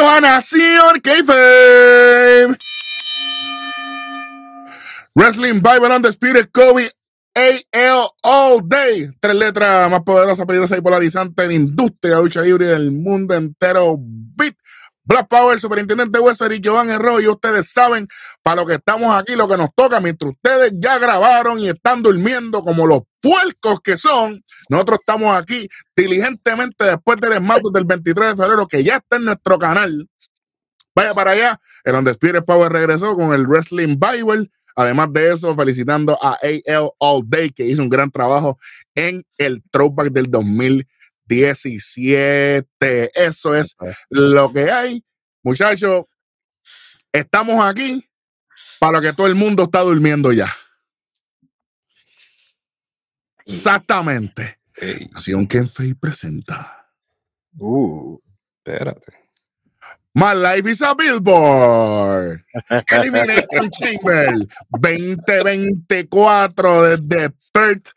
Bienvenidos a Nación K-Fame. Wrestling Bible Spirit Kobe AL All Day. Tres letras más poderosas, peligrosas y polarizantes en industria lucha libre del mundo entero. Beat. Black Power, Superintendente Wester y Giovanni Y Ustedes saben para lo que estamos aquí, lo que nos toca, mientras ustedes ya grabaron y están durmiendo como los puercos que son. Nosotros estamos aquí diligentemente después del esmalte del 23 de febrero, que ya está en nuestro canal. Vaya para allá. El Undisputed Power regresó con el Wrestling Bible. Además de eso, felicitando a AL All Day, que hizo un gran trabajo en el throwback del 2017. Eso es lo que hay. Muchachos, estamos aquí para que todo el mundo está durmiendo ya. Exactamente. Nación Kenfei presenta. Uh, espérate. My Life is a Billboard. Elimination Chamber 2024 desde Perth,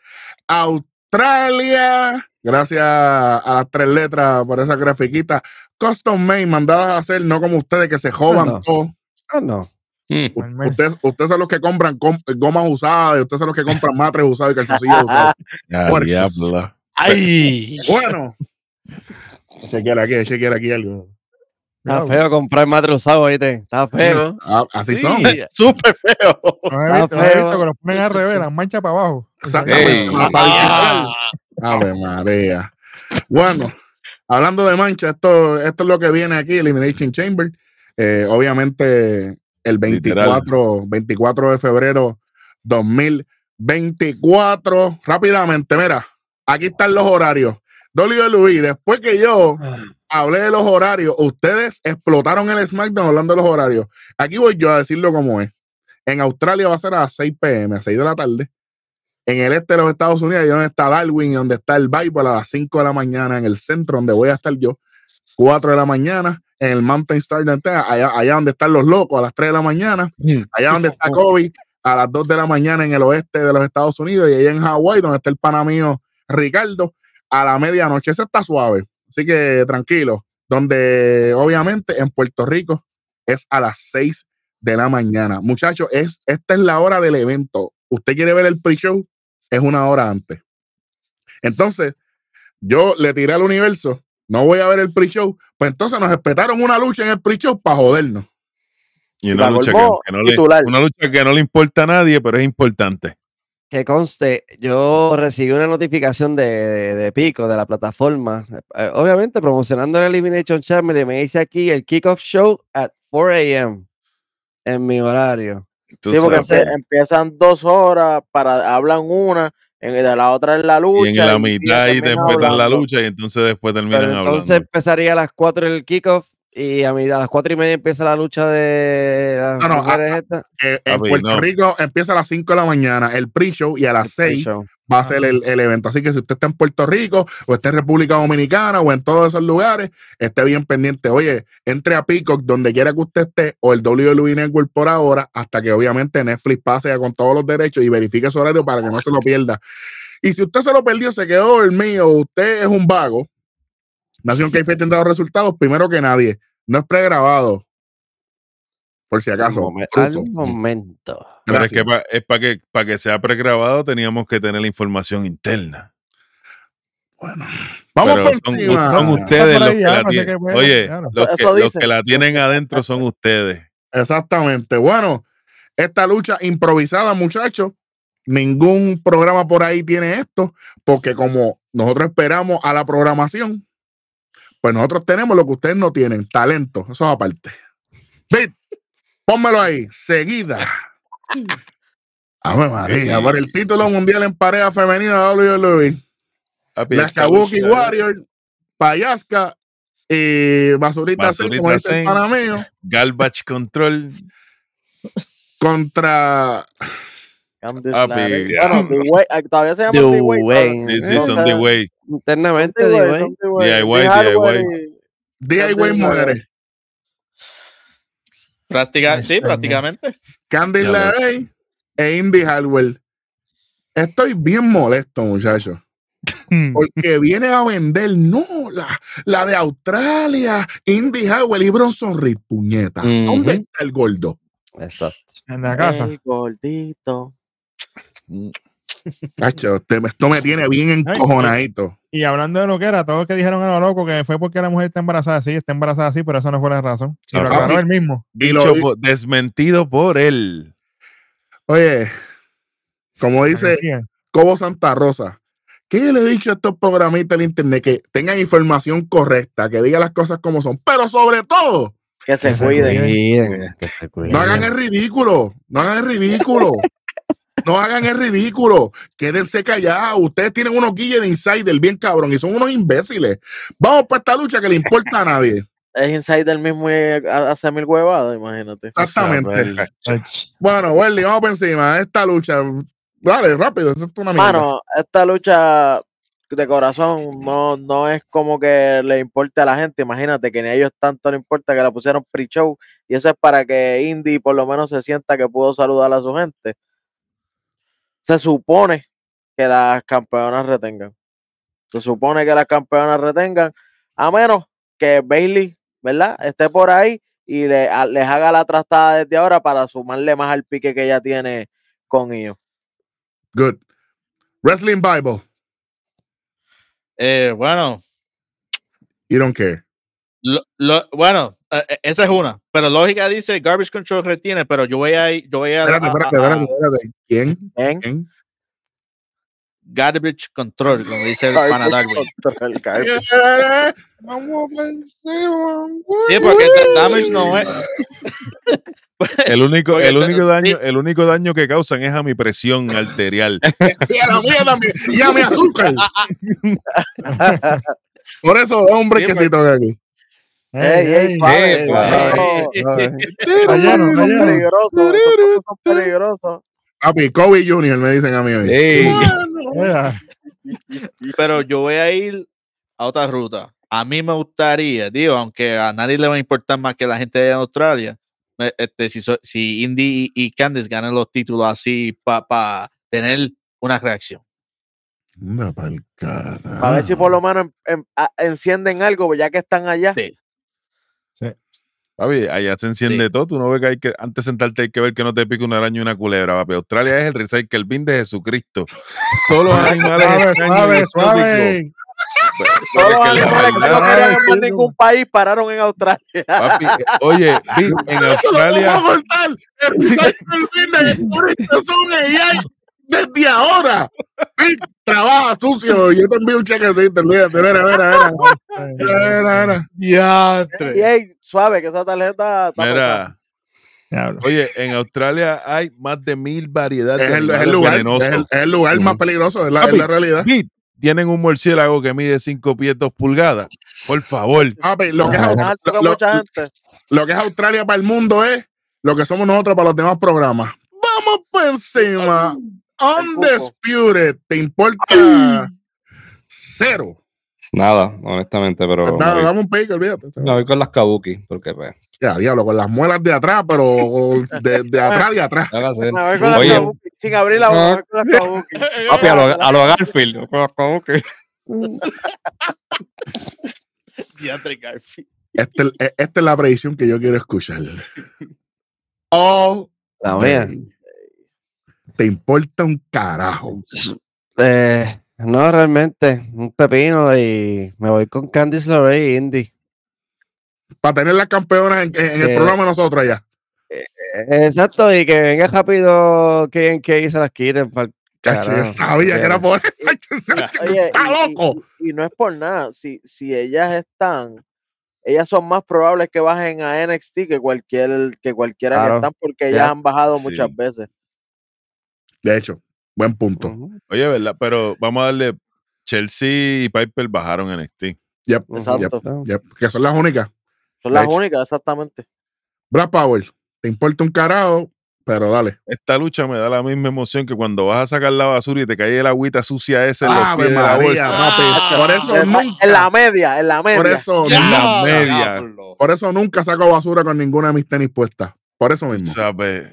Australia. Gracias a las tres letras por esa grafiquita. Custom made, mandadas a hacer, no como ustedes que se jodan no. todo. Ah, no. Mm. Ustedes, ustedes son los que compran com- gomas usadas, y ustedes son los que compran matres usados y calzoncillos usados. Puercos. diablo. ¡Ay! Bueno, chequear aquí, chequear aquí algo. Está feo comprar madre usado, ¿viste? Está feo. Ah, así Sí, son. Súper feo. No he visto, no he visto que los ponen al revés, las manchas para abajo. Exactamente. Ey. para- para digital. Ave María. Bueno, hablando de mancha, esto, esto es lo que viene aquí, Elimination Chamber. Eh, obviamente, el 24, 24 de febrero 2024. Rápidamente, mira, aquí están los horarios. WWE, después que yo hablé de los horarios, ustedes explotaron el SmackDown hablando de los horarios. Aquí voy yo a decirlo como es. En Australia va a ser a las 6 pm, a 6 de la tarde. En el este de los Estados Unidos, donde está Darwin, donde está el Bible, a las 5 de la mañana, en el centro donde voy a estar yo, 4 de la mañana, en el Mountain Star, de allá, allá donde están los locos, a las 3 de la mañana, allá donde está Kobe, a las 2 de la mañana en el oeste de los Estados Unidos, y allá en Hawái, donde está el pana mío Ricardo, a la medianoche. Ese está suave, así que tranquilo. Donde obviamente en Puerto Rico es a las 6 de la mañana. Muchachos, es, esta es la hora del evento. Usted quiere ver el pre-show, es una hora antes. Entonces, yo le tiré al universo, no voy a ver el pre-show, pues entonces nos esperaron una lucha en el pre-show para jodernos. Y una lucha, que, no le, titular. una lucha que no le importa a nadie, pero es importante. Que conste, yo recibí una notificación de, de, de Pico, de la plataforma, eh, obviamente promocionando el Elimination Chamber, y me dice aquí el kickoff show at 4 a.m. en mi horario. Sí, porque empe- empiezan dos horas, para hablan una, en, de la otra es la lucha. y en la y- y mitad ahí te empiezan la lucha y entonces después terminan Pero entonces hablando. empezaría a las 4 el kickoff y a, mi, a las 4 y media empieza la lucha de las No, no, mujeres estas. Eh, en Papi, Puerto no. Rico empieza a las 5 de la mañana el pre-show y a las 6 Show. va a Ah, ser sí. el, el evento. Así que si usted está en Puerto Rico o está en República Dominicana o en todos esos lugares, esté bien pendiente. Oye, entre a Peacock donde quiera que usted esté o el WWE Network por ahora, hasta que obviamente Netflix pase ya con todos los derechos y verifique su horario para que no se lo pierda. Y si usted se lo perdió, se quedó dormido, usted es un vago. Nación que tendrá los resultados primero que nadie. No es pregrabado. Por si acaso. al momento. Pero es que pa- es para que, para que sea pregrabado teníamos que tener la información interna. Bueno, vamos Pero por son, encima. son ustedes los que ya, la sé tienen. bueno, Oye, claro. los que la tienen adentro son ustedes. Exactamente. Bueno, esta lucha improvisada, muchachos. Ningún programa por ahí tiene esto, porque como nosotros esperamos a la programación, pues nosotros tenemos lo que ustedes no tienen, talento. Eso es aparte. Bit, pónmelo ahí, seguida. Ave María, por el título mundial en pareja femenina de WWE. Las Kabuki lucha- Warrior, Payasca y Basurita Zen, como Basurita dice el pana mío, Garbage Control. contra Candice Papi, LeRae. diablo. Bueno, ah, todavía se llama The D-Way. Way. Sí, son way. Internamente, son D-Way. DIY, DIY. DIY Mujeres. Práctica, sí, prácticamente. Candy LeRae e Indie Hardware. Estoy bien molesto, muchachos. Porque viene a vender, no, la, la de Australia, Indy Howell y Bronson Reed, puñeta. ¿Dónde está el gordo? Exacto. En la casa. El gordito. Cacho, este- esto me tiene bien encojonadito. Y hablando de lo que era, todos que dijeron a lo loco que fue porque la mujer está embarazada, sí, está embarazada, sí, pero eso no fue la razón. Y lo Ah, aclaró papi. él mismo. Y lo, Dicho por- desmentido por él. oye, como dice Cobo Santa Rosa, ¿qué le he dicho a estos programistas del internet? Que tengan información correcta, que digan las cosas como son, pero sobre todo, Que se Que se cuiden. cuiden. que se cuiden. no hagan el ridículo, no hagan el ridículo. No hagan el ridículo, quédense callados. Ustedes tienen unos guilles de insider bien cabrón y son unos imbéciles. Vamos para esta lucha que le importa a nadie. Es insider mismo y hace mil huevadas, imagínate. Exactamente. Bueno, Welly, vamos por encima. Esta lucha, dale, rápido, esto es una mierda. Mano, esta lucha de corazón no, no es como que le importe a la gente. Imagínate que ni a ellos tanto le importa que la pusieron pre-show. Y eso es para que Indy por lo menos se sienta que pudo saludar a su gente. Se supone que las campeonas retengan. Se supone que las campeonas retengan. A menos que Bailey, ¿verdad? Esté por ahí y le, a- les haga la trastada desde ahora para sumarle más al pique que ella tiene con ellos. Good. Wrestling Bible, Eh, bueno, you don't care. Lo- lo- bueno, eh, eh, esa es una. Pero lógica dice Garbage Control retiene, pero yo voy a ir, yo voy a, Espérate, espérate, a- espérate, a espérate. ¿Quién? ¿Quién? Garbage Control, como dice el pana Darwin. el Sí, porque da- Damage no es. El único, el único daño, el único daño que causan es a mi presión arterial. Y a la mía también. Y a mi azúcar. Por eso, hombre, Sí, que sí toca aquí. Ey, ey, suave, lleno. peligrosos, son peligrosos. Papi, Kobe Jr. me dicen a mí hoy. Ey, Pero yo voy a ir a otra ruta. A mí me gustaría, digo, aunque a nadie le va a importar más que la gente de Australia, este, si, si Indy y, y Candice ganan los títulos así para tener una reacción. Anda pa'l carajo. A ver si por lo menos em- em- a- encienden algo, pues, ya que están allá. Sí. Papi, allá se enciende Sí. todo. Tú no ves que hay que, antes de sentarte hay que ver que no te pique una araña y una culebra, papi. Australia es el recycle bin de Jesucristo. Todos los animales suave, extraños suave, suave. Todos los animales que no querían en más sí, ningún país pararon en Australia. Papi, oye, en Australia, vamos a cortar. El recycle bin de Jesucristo desde ahora. Sí, trabaja sucio. Yo te envío un chequecito. Olvídate. Mira, mira, mira. Mira, mira. Y suave, que esa tarjeta está mira, oye, en Australia hay más de mil variedades Es de el, es el animales lugar, venenosos. es el, es el lugar más peligroso, es la, es realidad. Vi, tienen un murciélago que mide 5 pies 2 pulgadas. Por favor. Papi, que es, lo que es Australia para el mundo es lo que somos nosotros para los demás programas. Vamos por encima. Undisputed. ¿Te importa? Cero. Nada, honestamente, pero me Nada, dame un pico, olvídate. me voy con las kabuki, porque pues, Ya, diablo, con las muelas de atrás, pero de, de atrás y atrás. Me voy con las Oye, kabuki, sin abrir la boca, voy con las kabuki. papi, a lo, a lo Garfield, con las kabuki. Diantre Garfield. Este- esta es la predicción que yo quiero escuchar. Oh, La mía. Te importa un carajo. Eh, no, realmente, un pepino y me voy con Candice LeRae y Indy. Para tener las campeonas en, en el Eh, programa nosotros allá. Eh, Exacto, y que venga rápido que, que se las quiten. Chacho, yo sabía que era por eso. Oye, Está y- loco. Y, y no es por nada. Si, si ellas están, ellas son más probables que bajen a NXT que cualquier que cualquiera Claro. que están, porque ellas Ya. han bajado Sí. muchas veces. De hecho, buen punto. Oye, ¿verdad? Pero vamos a darle. Chelsea y Piper bajaron en NXT. Yep. Exacto. yep, que son las únicas. Son las hecho. únicas, exactamente. Brad Power, te importa un carajo, pero dale. Esta lucha me da la misma emoción que cuando vas a sacar la basura y te cae el agüita sucia esa en los pies de la bolsa. papi. Por eso En la- nunca, en la media, en la media. por eso, En la nunca- media. por eso nunca saco basura con ninguna de mis tenis puestas. Por eso mismo. ¿Sabes?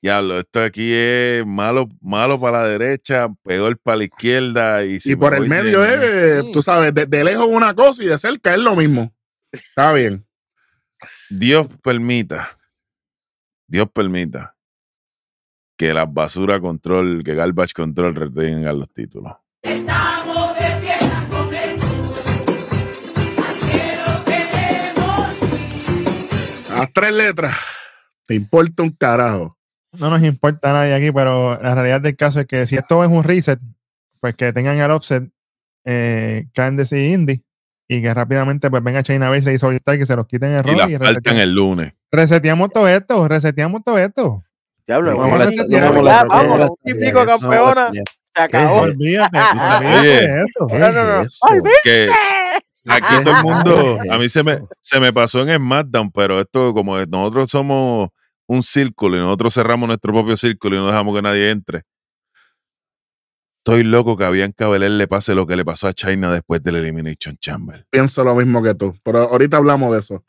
Diablo, esto aquí es malo, malo para la derecha, peor para la izquierda. Y, si y me por el medio de- es, tú sabes, de, de lejos una cosa y de cerca es lo mismo. Está bien. Dios permita, Dios permita que las basura control, que Garbage Control retengan los títulos. Las tres letras. Te importa un carajo. No nos importa a nadie aquí, pero la realidad del caso es que si esto es un reset, pues que tengan el offset eh, Candice y Indy y que rápidamente pues venga China Baszler y Solitaire que se los quiten el rol y, faltan reseteamos, el lunes. reseteamos todo esto, reseteamos todo esto. Diablo, Vamos vamos molesta- típico campeona. Se acabó. Olvídate, olvídate Oye. de esto. ¿Qué No, no, no. aquí todo el mundo, ¿Qué a mí se me, se me pasó en SmackDown, pero esto como nosotros somos un círculo y nosotros cerramos nuestro propio círculo y no dejamos que nadie entre. Estoy loco que a Bianca Belair le pase lo que le pasó a China después del Elimination Chamber. Pienso lo mismo que tú, pero ahorita hablamos de eso.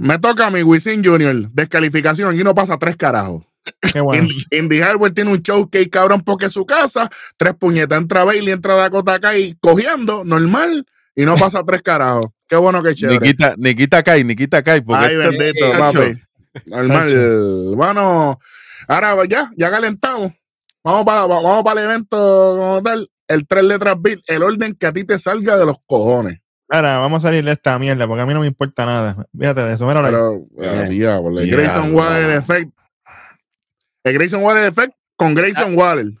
Me toca a mi Wisin Junior. Descalificación. Aquí no pasa tres carajos. Qué bueno. Indy, Hartwell tiene un showcase cabrón porque es su casa. Tres puñetas. Entra Bailey, entra Dakota Kai cogiendo, normal. Y no pasa tres carajos. Qué bueno que chévere. Nikita, Nikita Kai, Nikita Kai, porque Ay, este- bendito, papi. Normal. Bueno, ahora pues, ya, ya calentamos. Vamos para, vamos para el evento como tal. El tres letras beat, el orden que a ti te salga de los cojones. Ahora, vamos a salir de esta mierda porque a mí no me importa nada. Fíjate de eso. Mira, Pero, ah, diablo, el. Grayson Waller Effect. El Grayson Waller Effect con Grayson Waller.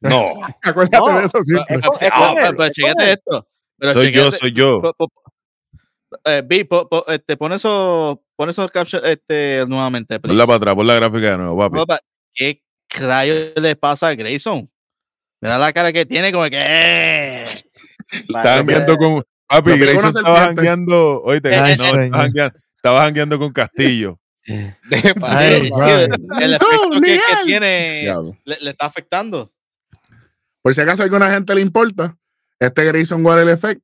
No. acuérdate No. de eso siempre. Es con- es Ah, pero, pero chequete esto. Pero soy yo, soy yo. po- po- eh, po- po- este, pon eso, pon esos captions este, nuevamente. please. Ponla para atrás, pon la gráfica de nuevo, papi. Papá, ¿Qué rayos le pasa a Grayson? Mira la cara que tiene, como que. eh. Estaba Parece- jangueando con. Papi, Lo que Grayson una estaba jangueando. Oíste, Eh, no, eh, estaba jangueando- con Castillo. Ay, suave. el efecto que, que Miguel. tiene le, le está afectando. Por si acaso a alguna gente le importa, este Grayson Waller Effect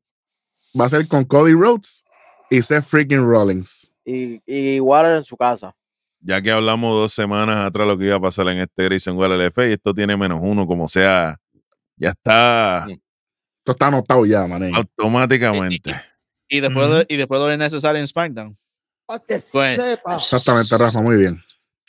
va a ser con Cody Rhodes y Seth freaking Rollins. Y, y Waller en su casa. Ya que hablamos dos semanas atrás lo que iba a pasar en este Grayson Waller LF y esto tiene menos uno, como sea, ya está Mm. Esto está anotado ya, mané. automáticamente. Y después, de- y después lo es necesario en SmackDown. Pues, Exactamente, Rafa, muy bien.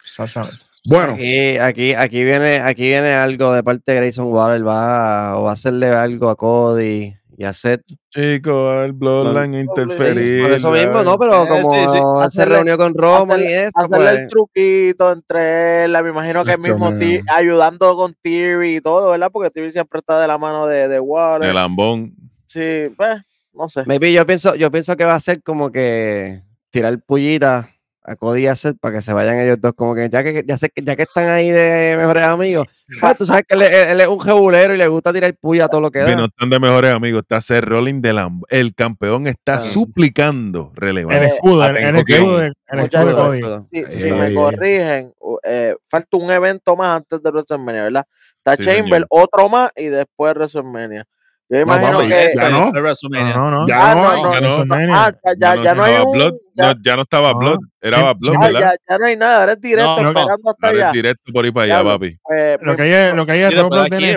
Exactamente. Bueno, Aquí, aquí, aquí viene, aquí viene algo de parte de Grayson Waller, va, va a hacerle algo a Cody y a Seth. Chicos, el Bloodline interferir. Por eso mismo, ¿no? Pero como sí, sí. se Hacerle- reunió con Roman y eso, hacerle el pues, truquito entre él, me imagino que el mismo ayudando con Theory y todo, ¿verdad? Porque Theory siempre está de la mano de, de Waller. El lambón. Sí, pues, no sé. maybe yo pienso, yo pienso que va a ser como que tirar pullita a Cody y a Seth para que se vayan ellos dos, como que ya que ya, sé, que- ya que están ahí de mejores amigos, pues, tú sabes que él, es- él es un jebulero y le gusta tirar puya a todo lo que Y da. no están de mejores amigos. Está Seth Rollins de Lambo. El campeón está Ah. suplicando El relevancia. escudo, el, el escudo el escudo de Muchachos, Cody. Si, Ay, si ay, me ay. corrigen, eh, falta un evento más antes de WrestleMania, ¿verdad? Está Sí, Chamber, señor. otro más y después WrestleMania. Yo imagino que. ya no. de WrestleMania. No, no, no. Ya Ah, no, no, hay- no, ya no. Ah, ya, no hay estaba un. Blood, ya, no, ya no estaba No. Blood, era Blood, ah, ¿verdad? ya, ya no hay nada, ahora es directo, No, no. esperando hasta allá. directo por ahí para allá, papi. Eh, Lo que hay es, lo que hay es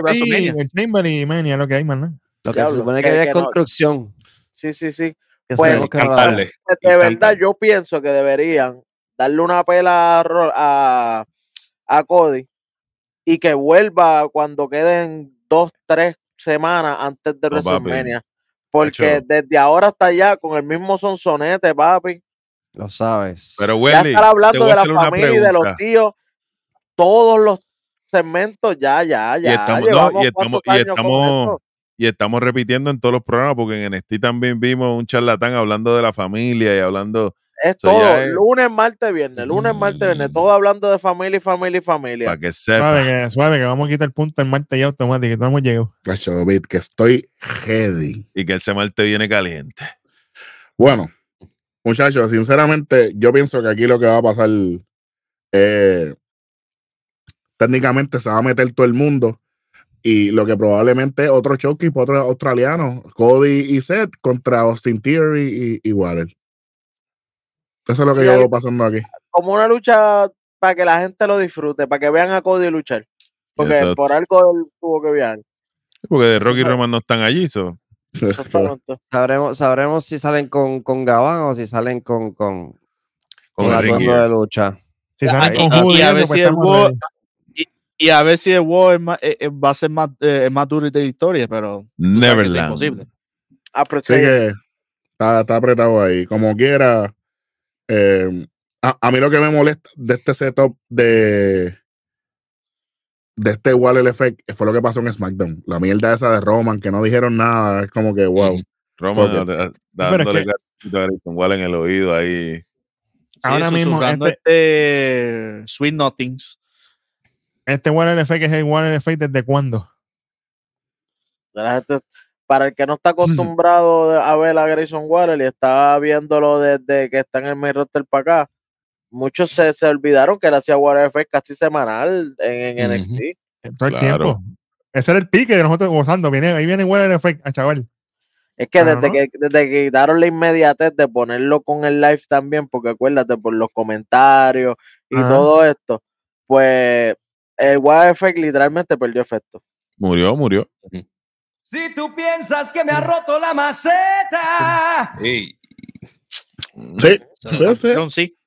WrestleMania. el Chamber y Mania, lo que hay, nada. Lo que se supone que- que es construcción. Sí, sí, sí. Pues. Pues, Y de verdad, yo pienso que deberían darle una pela a, a Cody y que vuelva cuando queden dos, tres semanas antes de No, papi. WrestleMania. Porque desde ahora hasta allá, con el mismo sonsonete, papi, Lo sabes. Pero, ya Welly, estar hablando de la familia y de los tíos, todos los segmentos, ya, ya, ya. estamos- no, y estamos- y estamos-. Y estamos repitiendo en todos los programas, porque en NXT también vimos un charlatán hablando de la familia y hablando Es todo, es- lunes, martes, viernes, lunes, martes, viernes, todo hablando de familia y familia y familia. para que sepa. Suave que, suave que vamos a quitar el punto en Marte ya automático. No hemos llegado. Que estoy heavy. Y que ese martes viene caliente. Bueno, muchachos, sinceramente, yo pienso que aquí lo que va a pasar, eh, técnicamente se va a meter todo el mundo. Y lo que probablemente es otro showcase para otro australiano, Cody y Seth contra Austin Theory y, y Waller. Eso es lo que Sí, yo veo pasando aquí. Como una lucha para que la gente lo disfrute, para que vean a Cody luchar. Porque Exacto. por algo él tuvo que viajar. Porque de Rocky y Roman no están allí. so. Sabremos, sabremos si salen con, con Gabán o si salen con, con, Con con atuendo de lucha. Si salen y- con y Judy, a ver si el War-. Y a ver si el War es va a ser más, eh, más duro y de victoria, pero es Neverland. imposible. Ah, pero Así sí, que está, está apretado ahí. Como quiera. Eh, a, a mí lo que me molesta de este setup de de este Waller Effect fue lo que pasó en SmackDown. La mierda esa de Roman, que no dijeron nada. Es como que, wow. Roman dándole es que- Grayson Waller en el oído ahí. Sí, Ahora mismo, este Sweet Nothings. Este Warner Effect es el Warner Effect desde cuándo? Para el que no está acostumbrado a ver a Grayson Waller y está viéndolo desde que está en el main roster para acá, muchos se, se olvidaron que él hacía Waller Effect casi semanal en. NXT. Todo el Claro. tiempo. Ese era el pique de nosotros gozando. Viene, ahí viene Warner Effect a chaval. Es que desde que desde que quitaron la inmediatez de ponerlo con el live también, porque acuérdate por los comentarios y Ajá. todo esto, pues el Waller Effect literalmente perdió efecto. Murió, murió. Si tú piensas que me ha roto la maceta. Ey, Sí, sí, sí. sí.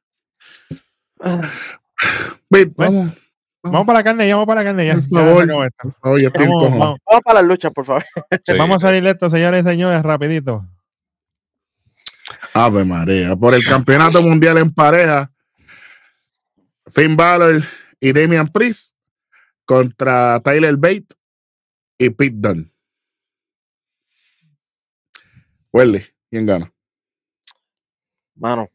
Wait, vamos. Vamos para la carne, ya vamos para la carne. Ya, Por Ya favor. se acabó esto. Por favor, ya estoy Vamos, incómodo. vamos, Vamos para las luchas, por favor. Sí. vamos a salir de esto, señores y señores, rapidito. Ave María. Por el campeonato mundial en pareja, Finn Balor y Damian Priest contra Tyler Bate y Pete Dunne. Welly, ¿quién gana? Mano.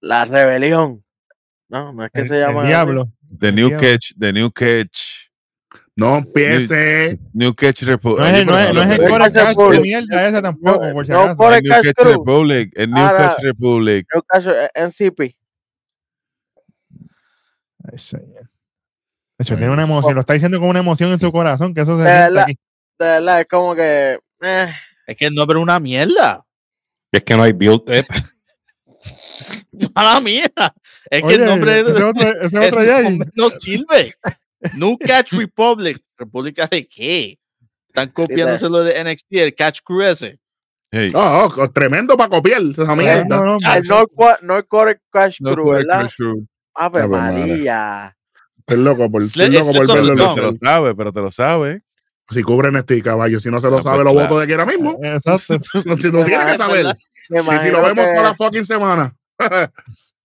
La rebelión. No, no es que El, se el llama. así. diablo. The New Dios. Catch, The New Catch, No empiece. New Catch Republic. No es, el- no es, no es el Core por- de mierda ese tampoco, no, por si no acaso. por- El New Cash Catch Crew. Republic, el New Ahora- Catch Republic. En el caso, eh, NCP. Ay, señor. De hecho, tiene una emoción, lo está diciendo con una emoción en su corazón, que eso se De verdad. aquí. De verdad, es como que. Eh, Es que el nombre es una mierda. es que no hay build up. Mala mía. Es que el nombre ese otro, ese el ahí. no sirve. New Catch Republic. ¿República de qué? Están copiándose lo de NXT, el Catch Crew ese. Hey, Oh, oh, tremendo para copiar esa mierda. No, no, el North, no Crew, ¿verdad? Catch Crew. Ave Ave María. Estoy loco por, loco por verlo. te la lo sabe, pero te lo sabe. Si cubren este caballo, si no se lo Ah, sabe, pues lo claro. voto de aquí ahora mismo. Exacto. No, si no tiene que saber. Y si lo vemos que- toda la fucking semana.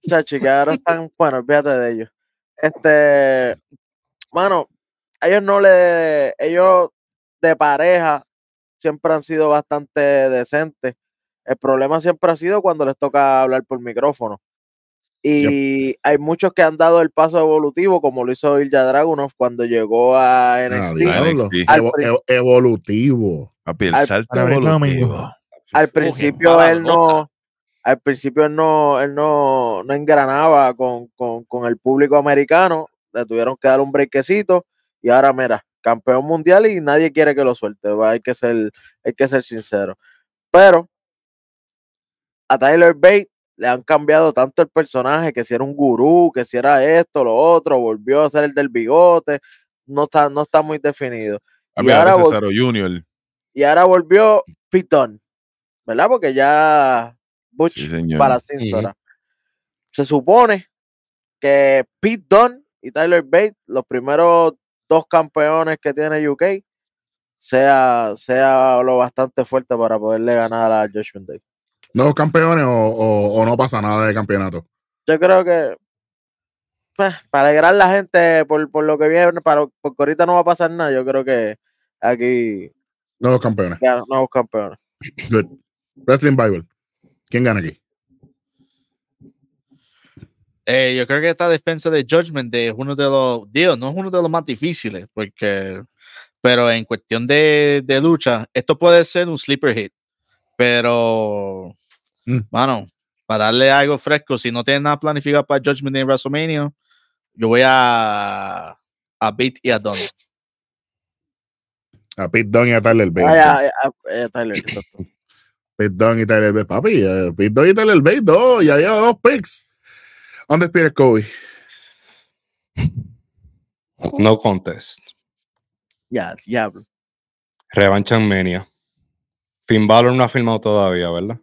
Chachi, que ahora están, bueno, olvídate de ellos. Este, mano, ellos no le, ellos de pareja siempre han sido bastante decentes. El problema siempre ha sido cuando les toca hablar por micrófono. Y hay muchos que han dado el paso evolutivo, como lo hizo Ilja Dragunov cuando llegó a NXT. diablo. NXT. Evo- evo- evolutivo. Papi, el Al- salto evolutivo. al principio él no al principio él no él no, no engranaba con, con, con el público americano le tuvieron que dar un brequecito y ahora mira campeón mundial y nadie quiere que lo suelte va, hay que ser hay que ser sincero pero a Tyler Bate le han cambiado tanto el personaje que si era un gurú que si era esto lo otro volvió a ser el del bigote no está no está muy definido Papi, y ahora Cesaro Junior. y ahora volvió Pitón, ¿verdad? Porque ya Butch Sí, señor. para Cinsora. Se supone que Pete Dunne y Tyler Bate, los primeros dos campeones que tiene UK, sea, sea lo bastante fuerte para poderle ganar a Judgment Day. ¿Nuevos campeones o, o- o no pasa nada de campeonato? Yo creo que pues, para alegrar a la gente por, por lo que viene, para, porque ahorita no va a pasar nada, yo creo que aquí Nuevos campeones. ya nuevos campeones. Good. Wrestling Bible. ¿Quién gana aquí? Eh, yo creo que esta defensa de Judgment Day es uno de los, digo, no es uno de los más difíciles, porque, pero en cuestión de, de lucha, esto puede ser un sleeper hit, pero, Mm. mano, para darle algo fresco, si no tienen nada planificado para Judgment Day en WrestleMania, yo voy a, a Beat y a Don. A Pete Dunne y a Tyler Bate. Ah, entonces. ya, eh, Tyler, exacto. Pete Dunne y Tyler Bate. Papi, eh, Pete Dunne y Tyler Bate, dos. Ya lleva dos picks. Undisputed Kobe. No contest. Ya, diablo. Revancha en Mania. Finn Balor no ha firmado todavía, ¿verdad?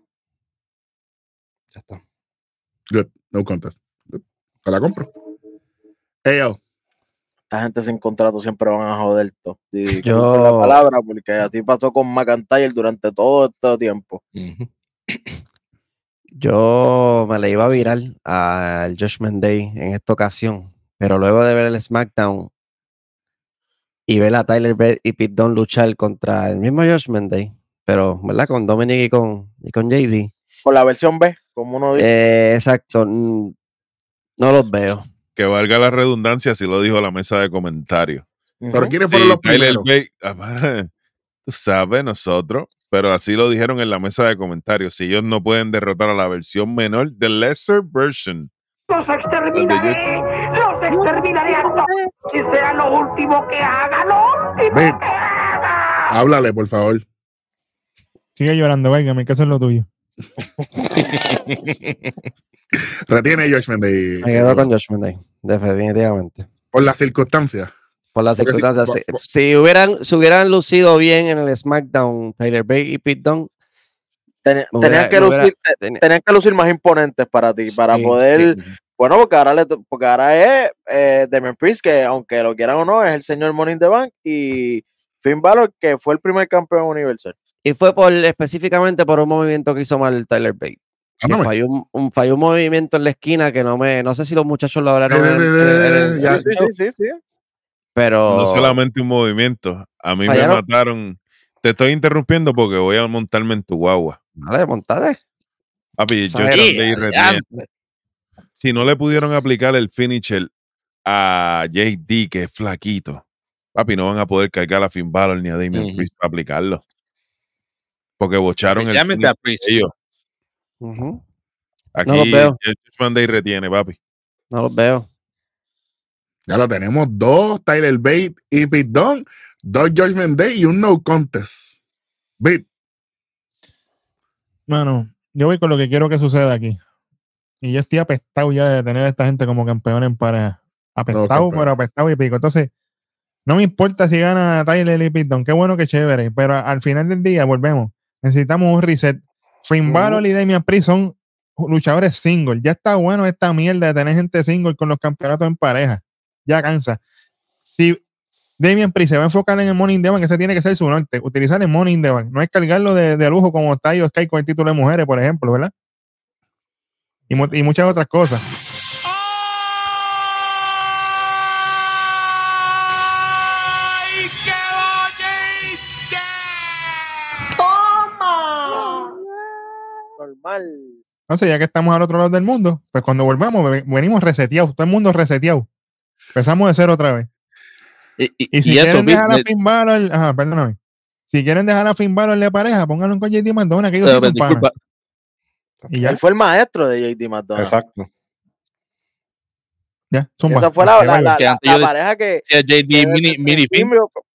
Ya está. Good. No contest. Good. Te la compro. Hey, yo. Esta gente sin contrato siempre van a joder todo. Y Yo- la palabra, porque así pasó con McIntyre durante todo este tiempo. Yo me le iba a virar al Judgment Day en esta ocasión, pero luego de ver el SmackDown y ver a Tyler Bate y Pete Dunne luchar contra el mismo Judgment Day, pero, ¿verdad? Con Dominic y con, y con JD. Con la versión B, como uno dice. Eh, exacto. No los veo. Que valga la redundancia, así lo dijo la mesa de comentarios. Pero. ¿quiénes Sí, fueron los primeros? Ah, tú sabes, nosotros, pero así lo dijeron en la mesa de comentarios. Si ellos no pueden derrotar a la versión menor de lesser version. Los exterminaré, los exterminaré a todos y será lo último que haga, lo último Ven. que haga. Háblale, por favor. Sigue llorando, venga, que eso es lo tuyo. Retiene Judgment Day. Me quedo con Judgment Day, definitivamente. Por las circunstancias. Por las Porque si- circunstancias. Si, si hubieran, si hubieran lucido bien en el SmackDown, Tyler Bate y Pete Ten- me tenían, que hubiera- lucir, te- tenía- tenían que lucir más imponentes para ti, para poder. sí. Bueno, porque ahora, le, porque ahora es eh, Priest, que aunque lo quieran o no, es el señor in the Bank, y Finn Balor, que fue el primer campeón universal. Y fue por específicamente por un movimiento que hizo mal Tyler Bate. Ándame. falló un, un- falló un movimiento en la esquina que no me, no sé si los muchachos lo hablaron, Sí, sí, en- sí, en- sí, Sí, show, sí, sí, sí. pero No solamente un movimiento. A mí Fallaron. me mataron. Te estoy interrumpiendo porque voy a montarme en tu guagua. Dale, montate. Papi, retiene. Adiante. si no le pudieron aplicar el finisher a JD, que es flaquito, papi, no van a poder cargar a Finn Balor ni a Damian Ujú. Priest para aplicarlo. Porque bocharon el Llámete a ellos. Ujú, Aquí los veo. Judgment Day retiene, papi. No los veo. Ya lo tenemos. Dos, Tyler Bate y Pete Dunne. Dos Judgment Day y un no contest. Bate. Mano, yo voy con lo que quiero que suceda aquí. Y yo estoy apestado ya de tener a esta gente como campeón en pareja. Apestado, pero apestado y pico. Entonces, no me importa si gana Tyler y Pitton. Qué bueno, que chévere. Pero al final del día, volvemos. Necesitamos un reset. Finn Balor y Damian Priest son luchadores single. Ya está bueno esta mierda de tener gente single con los campeonatos en pareja. Ya cansa. Si Damian Priest se va a enfocar en el Bank, que ese tiene que ser su norte. Utilizar el Money in the Bank. No es cargarlo de, de lujo como está Sky con el título de mujeres, por ejemplo, ¿verdad? Y muchas otras cosas. Normal. Entonces, ya que estamos al otro lado del mundo, pues cuando volvamos, ve- venimos reseteados, todo el mundo reseteado. Empezamos de cero otra vez. Y, y- Y si y quieren dejar a Finn Balor, ajá, perdóname. Si quieren dejar a Finn Balor de pareja, pónganlo con JD Mandona, que ellos sí pero, son disculpa, Y ya, Él fue el maestro de JD McDonald. Exacto. ya, son Esa fue la, Que la, la- Que la- pareja que, que JD desde Mini, mini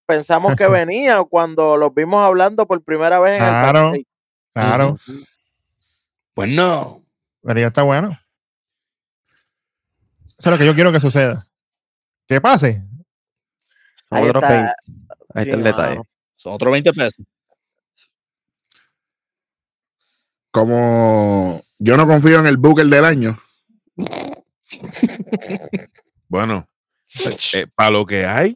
pensamos que venía cuando los vimos hablando por primera vez en el Claro. Claro, Pues no. pero ya está bueno. Eso es lo que yo quiero que suceda. Que pase. Son Ahí otros está. 20. Ahí Sí, está el detalle. son otros 20 pesos. Como yo no confío en el Booker del año. Bueno, para lo que hay,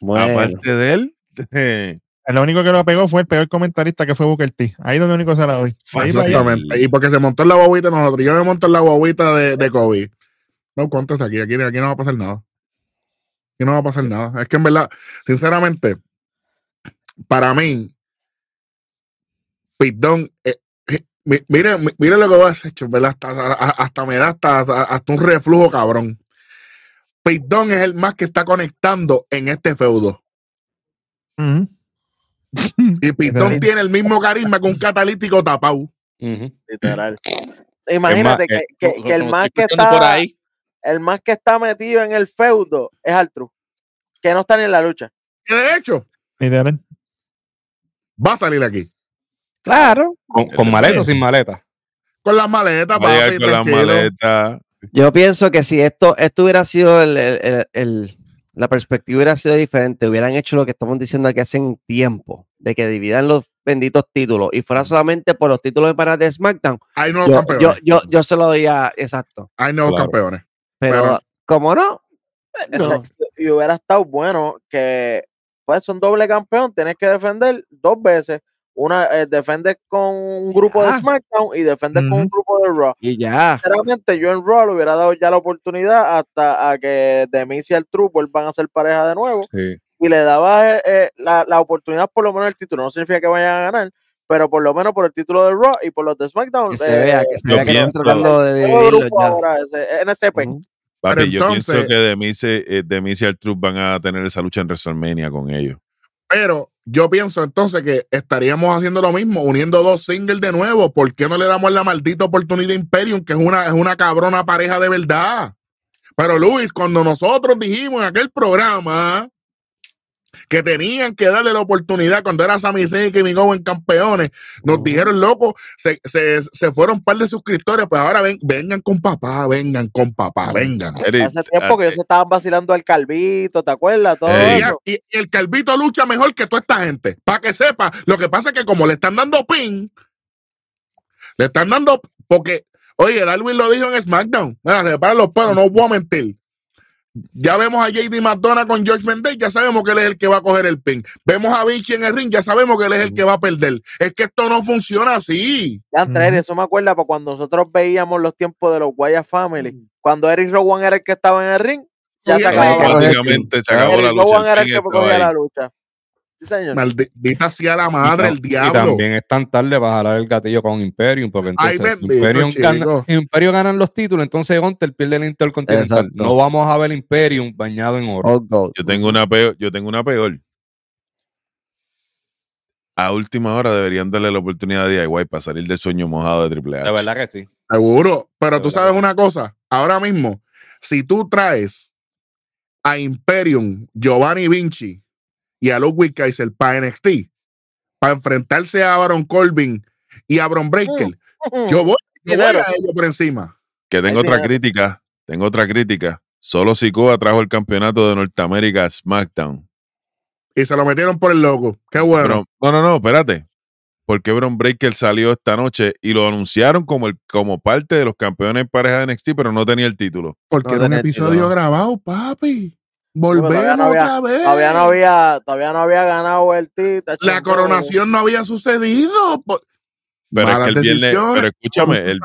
Bueno, aparte de él, eh, Lo único que lo pegó fue el peor comentarista que fue Booker T. Ahí es donde único se la doy. Exactamente. Y porque se montó en la guaguita de nosotros. Yo me monto en la guaguita de, de Kobe. No contes aquí, aquí, aquí no va a pasar nada. Aquí no va a pasar nada. Es que en verdad, sinceramente, para mí, Pitón, eh, eh, mi- mire, mi- mire lo que voy a hacer, en ¿verdad? Hasta, hasta me da hasta, hasta- un reflujo cabrón. Pitón es el más que está conectando en este feudo. Ujú. Y Pitón Literal. tiene el mismo carisma que un catalítico tapado. Ujú. Literal. Imagínate Es más, que, eh, que- el más que está por ahí, el más que está metido en el feudo es Artru, que no está ni en la lucha. Que de hecho, Literal. va a salir aquí. claro. ¿Con, con maleta o sin maleta? Con las maletas, papi, con las maletas. Yo pienso que si esto, esto hubiera sido el, el- el- el- la perspectiva hubiera sido diferente, hubieran hecho lo que estamos diciendo aquí hace un tiempo, de que dividan los benditos títulos y fuera solamente por los títulos de para de SmackDown, Hay nuevos yo, campeones. yo, yo, yo se lo doy a exacto. Hay nuevos Claro. campeones. Pero Pero- como no, no. Y hubiera estado bueno que, pues, son doble campeón, tienes que defender dos veces. Una, eh, defendes con un grupo de. SmackDown y defendes con un grupo de Raw. y ya. Sinceramente, yo en Raw le hubiera dado ya la oportunidad hasta a que Demis y el True vuelvan a ser pareja de nuevo. Sí. y le daba eh, eh, la, la oportunidad por lo menos el título. No significa que vayan a ganar, pero por lo menos por el título de Raw y por los de SmackDown. Que se vea, que se vea que están tratando de ahora, ese, NSP. Ujú. Papi, Pero yo entonces- pienso que Demis, eh, Demis y el Truth van a tener esa lucha en WrestleMania con ellos. Pero yo pienso entonces que estaríamos haciendo lo mismo, uniendo dos singles de nuevo. ¿Por qué no le damos la maldita oportunidad a Imperium, que es una, es una cabrona pareja de verdad? Pero Luis, cuando nosotros dijimos en aquel programa que tenían que darle la oportunidad cuando era Sami Zayn y Kevin Owens campeones, nos dijeron, loco, se, se, se fueron un par de suscriptores, pues ahora ven, vengan con papá, vengan con papá, vengan. Hace tiempo que ah, ellos se estaban vacilando al Calvito, ¿te acuerdas? Todo eso. Y, y el Calvito lucha mejor que toda esta gente. Para que sepa, lo que pasa es que como le están dando pin, le están dando. Porque, oye, Darwin lo dijo en SmackDown. Mira, se los pelos, no voy a mentir. Ya vemos a JD McDonough con George Mendez, ya sabemos que él es el que va a coger el pin. Vemos a Vinci en el ring, ya sabemos que él es el que va a perder. Es que esto no funciona así. Ya, Andrés, Ujú. eso me acuerda para cuando nosotros veíamos los tiempos de los Wyatt Family. Cuando Eric Rowan era el que estaba en el ring, ya se acabó. se acabó la Eric Rowan lucha. era el que cogía la lucha. Sí, señor. Maldita sea la Y madre, tam- el Y diablo. también es tan tarde para jalar el gatillo con Imperium, porque Ay, bendito, Imperium, gana. Imperium ganan los títulos, entonces Gunter pierde el Intercontinental. Exacto. No vamos a ver Imperium bañado en oro. Gold. Yo tengo una peor, yo tengo una peor. A última hora deberían darle la oportunidad a DIY para salir del sueño mojado de Triple H. De verdad que sí. Seguro, pero De tú sabes una cosa, ahora mismo, si tú traes a Imperium, Giovanni Vinci y a Ludwig Kaiser para NXT, para enfrentarse a Baron Corbin y a Bron Breaker, yo voy, yo voy a ellos por encima. Que tengo otra crítica. Tengo otra crítica. Solo Sikoa trajo el campeonato de Norteamérica a SmackDown. Y se lo metieron por el loco. Qué bueno. Bron- no, no, no, espérate. Porque Bron Breaker salió esta noche y lo anunciaron como, el, como parte de los campeones en pareja de NXT, pero no tenía el título. porque no era un episodio título. grabado, papi. Volvemos no había- otra vez. Todavía no había, todavía no había ganado el título. La coronación no había sucedido. por- Pero es que el viernes, decisiones, pero escúchame, el,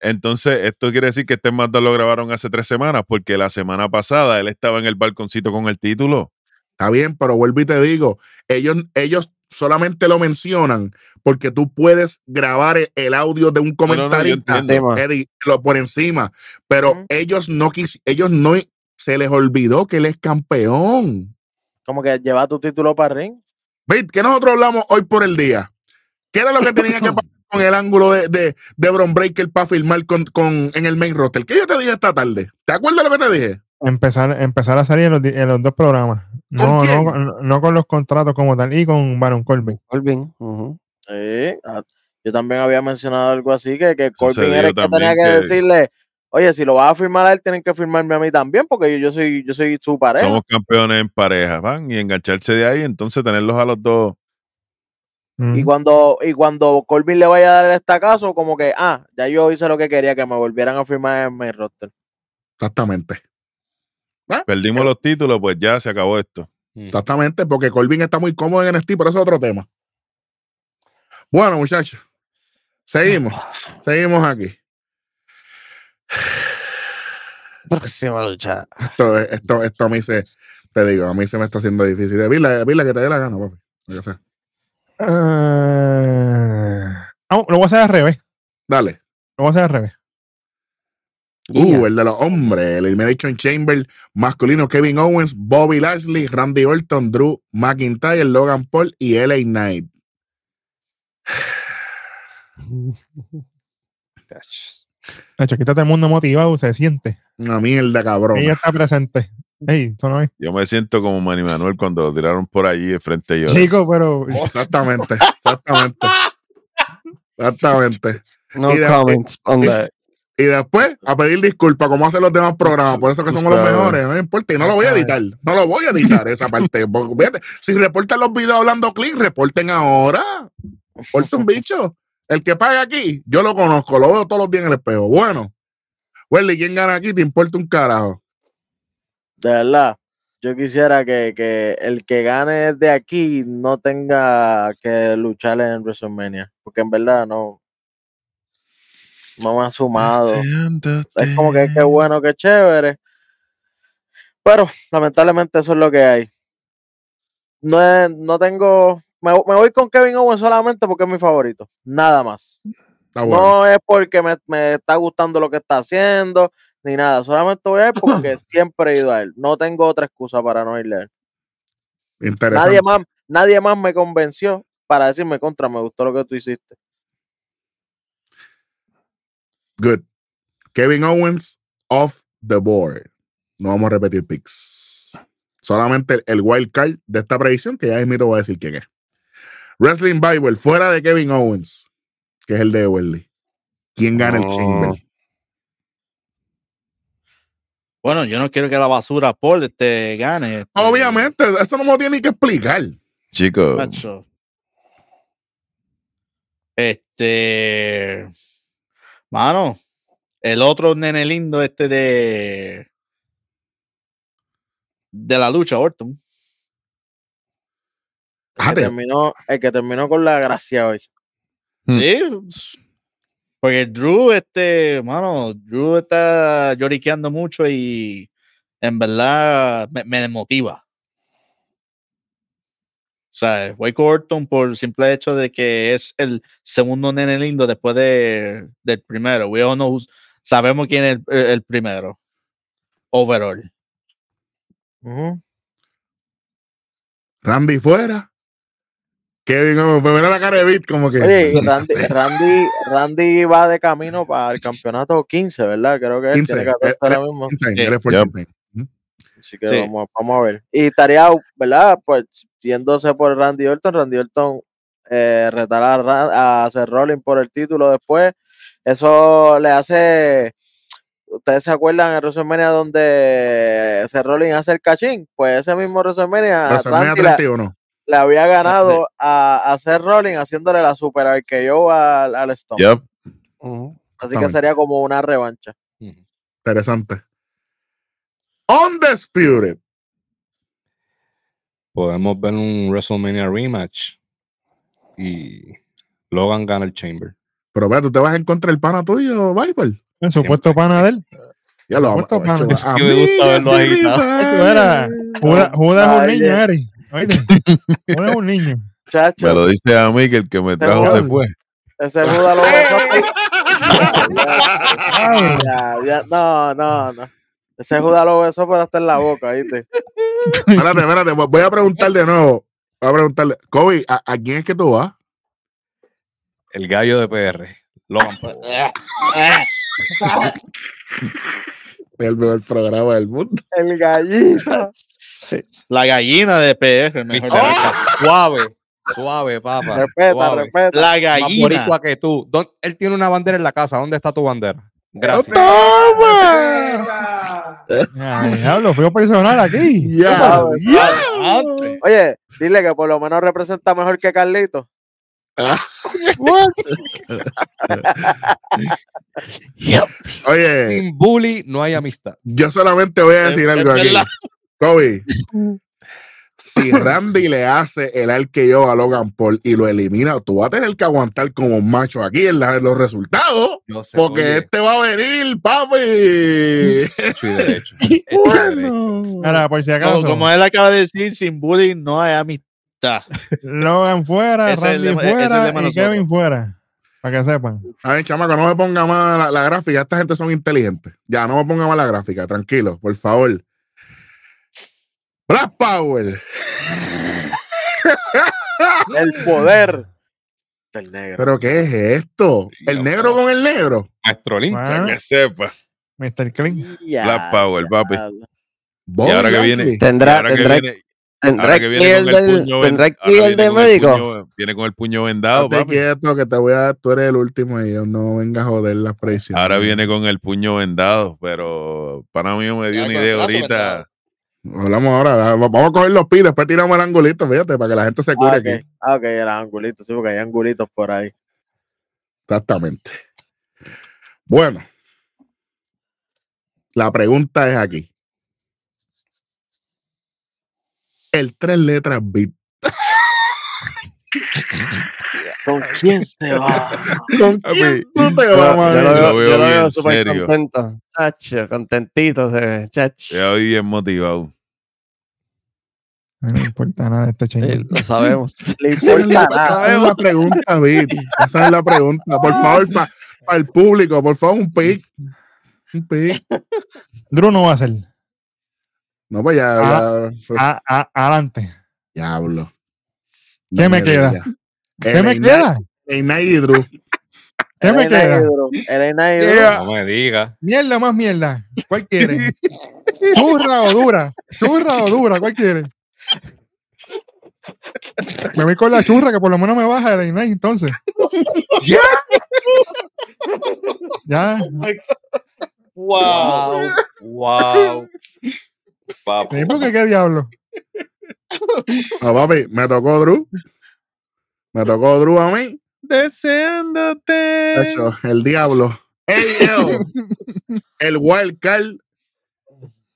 entonces esto quiere decir que este SmackDown lo grabaron hace tres semanas, porque la semana pasada él estaba en el balconcito con el título. Está bien, pero vuelvo y te digo, ellos, ellos solamente lo mencionan porque tú puedes grabar el, el audio de un no, comentarista. Eddie, lo por encima, pero ellos no quis, ellos no se les olvidó que él es campeón. Como que lleva tu título para el ring. ¿Ves? que nosotros hablamos hoy por el día? ¿Qué era lo que tenía que pasar con el ángulo de, de, de Bron Breaker para filmar con, con, en el main roster? ¿Qué yo te dije esta tarde? ¿Te acuerdas lo que te dije? Empezar, empezar a salir en los, en los dos programas. No, quién? no, no, no con los contratos como tal y con Baron Corbin. Corbin. ujú. Sí, ah, yo también había mencionado algo así, que, que Corbin era el que tenía que- decirle, oye, si lo vas a firmar a él, tienen que firmarme a mí también, porque yo, yo soy, yo soy su pareja. Somos campeones en pareja, van, y engancharse de ahí, entonces tenerlos a los dos. Mm. Y cuando, y cuando Corbin le vaya a dar el estacazo, como que, ah, ya yo hice lo que quería, que me volvieran a firmar en mi roster. Exactamente. Perdimos los títulos, pues ya se acabó esto. Exactamente, porque Colvin está muy cómodo en NXT, pero eso es otro tema. Bueno, muchachos, seguimos, seguimos aquí. Próxima lucha. Esto, esto, esto a mí se, te digo, a mí se me está haciendo difícil. Dile, dile que te dé la gana, papi. Lo que sea. Ah, lo voy a hacer al revés. Dale. Lo voy a hacer al revés. Uh, el de los hombres, el Elimination Chamber masculino, Kevin Owens, Bobby Lashley, Randy Orton, Drew McIntyre, Logan Paul y LA Knight. Nacho, quítate el mundo motivado, se siente. Una mierda, cabrón. Ella está presente. Ey, eso no es. Yo me siento como Manny Manuel cuando lo tiraron por allí de frente a yo. Chico, pero. Exactamente, exactamente. Exactamente. No Y de- comments on that. Y después a pedir disculpas, como hacen los demás programas. Por eso que Tú somos los mejores. No me importa. Y no lo voy a editar. No lo voy a editar esa parte. Porque, fíjate, si reportan los videos hablando clic, reporten ahora. Reporten un bicho. El que paga aquí, yo lo conozco, lo veo todos los días en el espejo. Bueno, Welly, ¿quién gana aquí? Te importa un carajo. De verdad, yo quisiera que, que el que gane de aquí no tenga que luchar en WrestleMania, porque en verdad no, no me ha sumado. Es como que qué bueno, qué chévere. Pero lamentablemente eso es lo que hay. No, es- no tengo. Me, me voy con Kevin Owens solamente porque es mi favorito. Nada más. Bueno. No es porque me, me está gustando lo que está haciendo, ni nada. Solamente voy a él porque siempre he ido a él. No tengo otra excusa para no irle a él. Interesante. Nadie más, nadie más me convenció para decirme contra, me gustó lo que tú hiciste. Good. Kevin Owens off the board. No vamos a repetir picks. Solamente el, el wild card de esta predicción, que ya es mito, voy a decir quién es. Wrestling Bible, fuera de Kevin Owens, que es el de Welly. ¿Quién gana el. Chamber? Bueno, yo no quiero que la basura Paul este, gane. este, Obviamente, esto no me lo tiene ni que explicar. Chicos, macho. Este. Mano, el otro nene lindo este de. De la lucha, Orton. El que, Fíjate, terminó, el que terminó con la gracia hoy. Hmm. Sí. Porque Drew, este, mano, Drew está lloriqueando mucho y en verdad me, me desmotiva. O sea, con Orton por el simple hecho de que es el segundo nene lindo después de, del primero. We all know sabemos quién es el, el primero. Overall. Randy fuera. Kevin Owens, me mira la cara de Beat como que. Oye, y Randy, Randy, Randy va de camino para el campeonato 15, ¿verdad? Creo que él 15, tiene 14 eh, ahora mismo. Sí. él Yep. Así que Sí. vamos, vamos a ver. Y estaría, ¿verdad? Pues yéndose por Randy Orton, Randy Orton eh, retar a, Seth Rollins por el título después. Eso le hace. ¿Ustedes se acuerdan en WrestleMania donde Seth Rollins hace el cachín? Pues ese mismo WrestleMania, WrestleMania Randy la- 31. Le había ganado a, a Seth Rollins haciéndole la super RKO al, al Stone. yep. Así que sería como una revancha. Interesante. Undisputed. Podemos ver un WrestleMania rematch y Logan gana el Chamber. Pero vea, tú te vas en contra del pana tuyo, Viper. El supuesto pana de él. Ya lo vamos. Es que me gusta verlo agitado. Judas, Judas es un niño. Oíste, Judas es un niño. Chacho, Me lo dice a mí que el que me trajo se fue. ese Buda lo besó. Ya, ya, no, no, no. Ese Judas lo besó, pero hasta en la boca, ¿viste? Espérate, espérate, voy- voy a preguntar de nuevo. Voy a preguntarle. Kobe, ¿a, a quién es que tú vas? El gallo de PR. Logan Paul. El mejor programa del mundo. El gallito. La gallina de PR, mejor dicho. Suave, suave, papá. Respeta, suave. respeta. La Más gallina. boricua que tú. ¿Dó- Él tiene una bandera en la casa. ¿Dónde está tu bandera? Gracias. ¡Toma! diablo, fui personal aquí. Ya. Ya. Antes. Oye, dile que por lo menos representa mejor que Carlito. Oye, Sin bully no hay amistad. yo solamente voy a decir algo aquí. Kobe, si Randy le hace el arqueo a Logan Paul y lo elimina, tú vas a tener que aguantar como un macho aquí en, la- en los resultados. Yo sé, Porque oye, este va a venir, papi. derecho. Ahora, por si Como, acaso, como él acaba de decir, sin bullying no hay amistad. Logan fuera, Ese Randy el fuera y Kevin fuera. Para que sepan. A ver, chamaco, no me ponga más la, la gráfica. Esta gente son inteligentes. Ya, no me ponga más la gráfica. Tranquilo, por favor. Black Power. El poder del negro. ¿Pero qué es esto? ¿El negro con el negro? Maestro limpio. Bueno, Que sepa. Mr. Clean. Black Power, papi. Y ahora que viene- Tendrá, ahora que tendrá, viene, ¿Tendrá Ahora que viene con el del, puño, ¿tendrá de con el médico? puño- viene con el puño vendado, papi. quieto que te voy a tú eres el último y yo no venga a joder las predicciones. Ahora viene con el puño vendado, pero para mí me dio una idea ahorita. vendado. Hablamos ahora, vamos a coger los pies, después tiramos el angulito, fíjate, para que la gente se cure Ah, aquí. ok, ah, ok, el angulito, sí, porque hay angulitos por ahí. Exactamente. Bueno, la pregunta es aquí. El tres letras beat. ¿Con quién se va? ¿Con quién tú te Yo, vas, yo madre? lo Lo veo, veo yo veo súper serio. contento. Chacho, contentito se ve, chacho. Hoy bien motivado. No importa nada de este Sí, chingo. lo sabemos. Le Esa es, la, importa esa es la pregunta. Esa es la pregunta. Por favor, para el público, por favor, un pic. Un pic. Drew no va a ser. No, pues ya, Ah, ya, pues, A- a- adelante. diablo. ¿Qué No me queda? digas. ¿Qué me queda? LA y Drew. ¿Qué me Elena queda? Elena Hidro. Yeah. No me diga. Mierda más mierda. ¿Cuál quiere? ¿Churra o dura? ¿Churra o dura? ¿Cuál quiere? Me voy con la churra que por lo menos me baja el Ignite entonces. Ya. Wow. Wow. Papo. Sí, porque qué diablo. No, papi, me tocó Drew. Me tocó Drew a mí. Deseándote. De hecho, el diablo. Yo, el wild card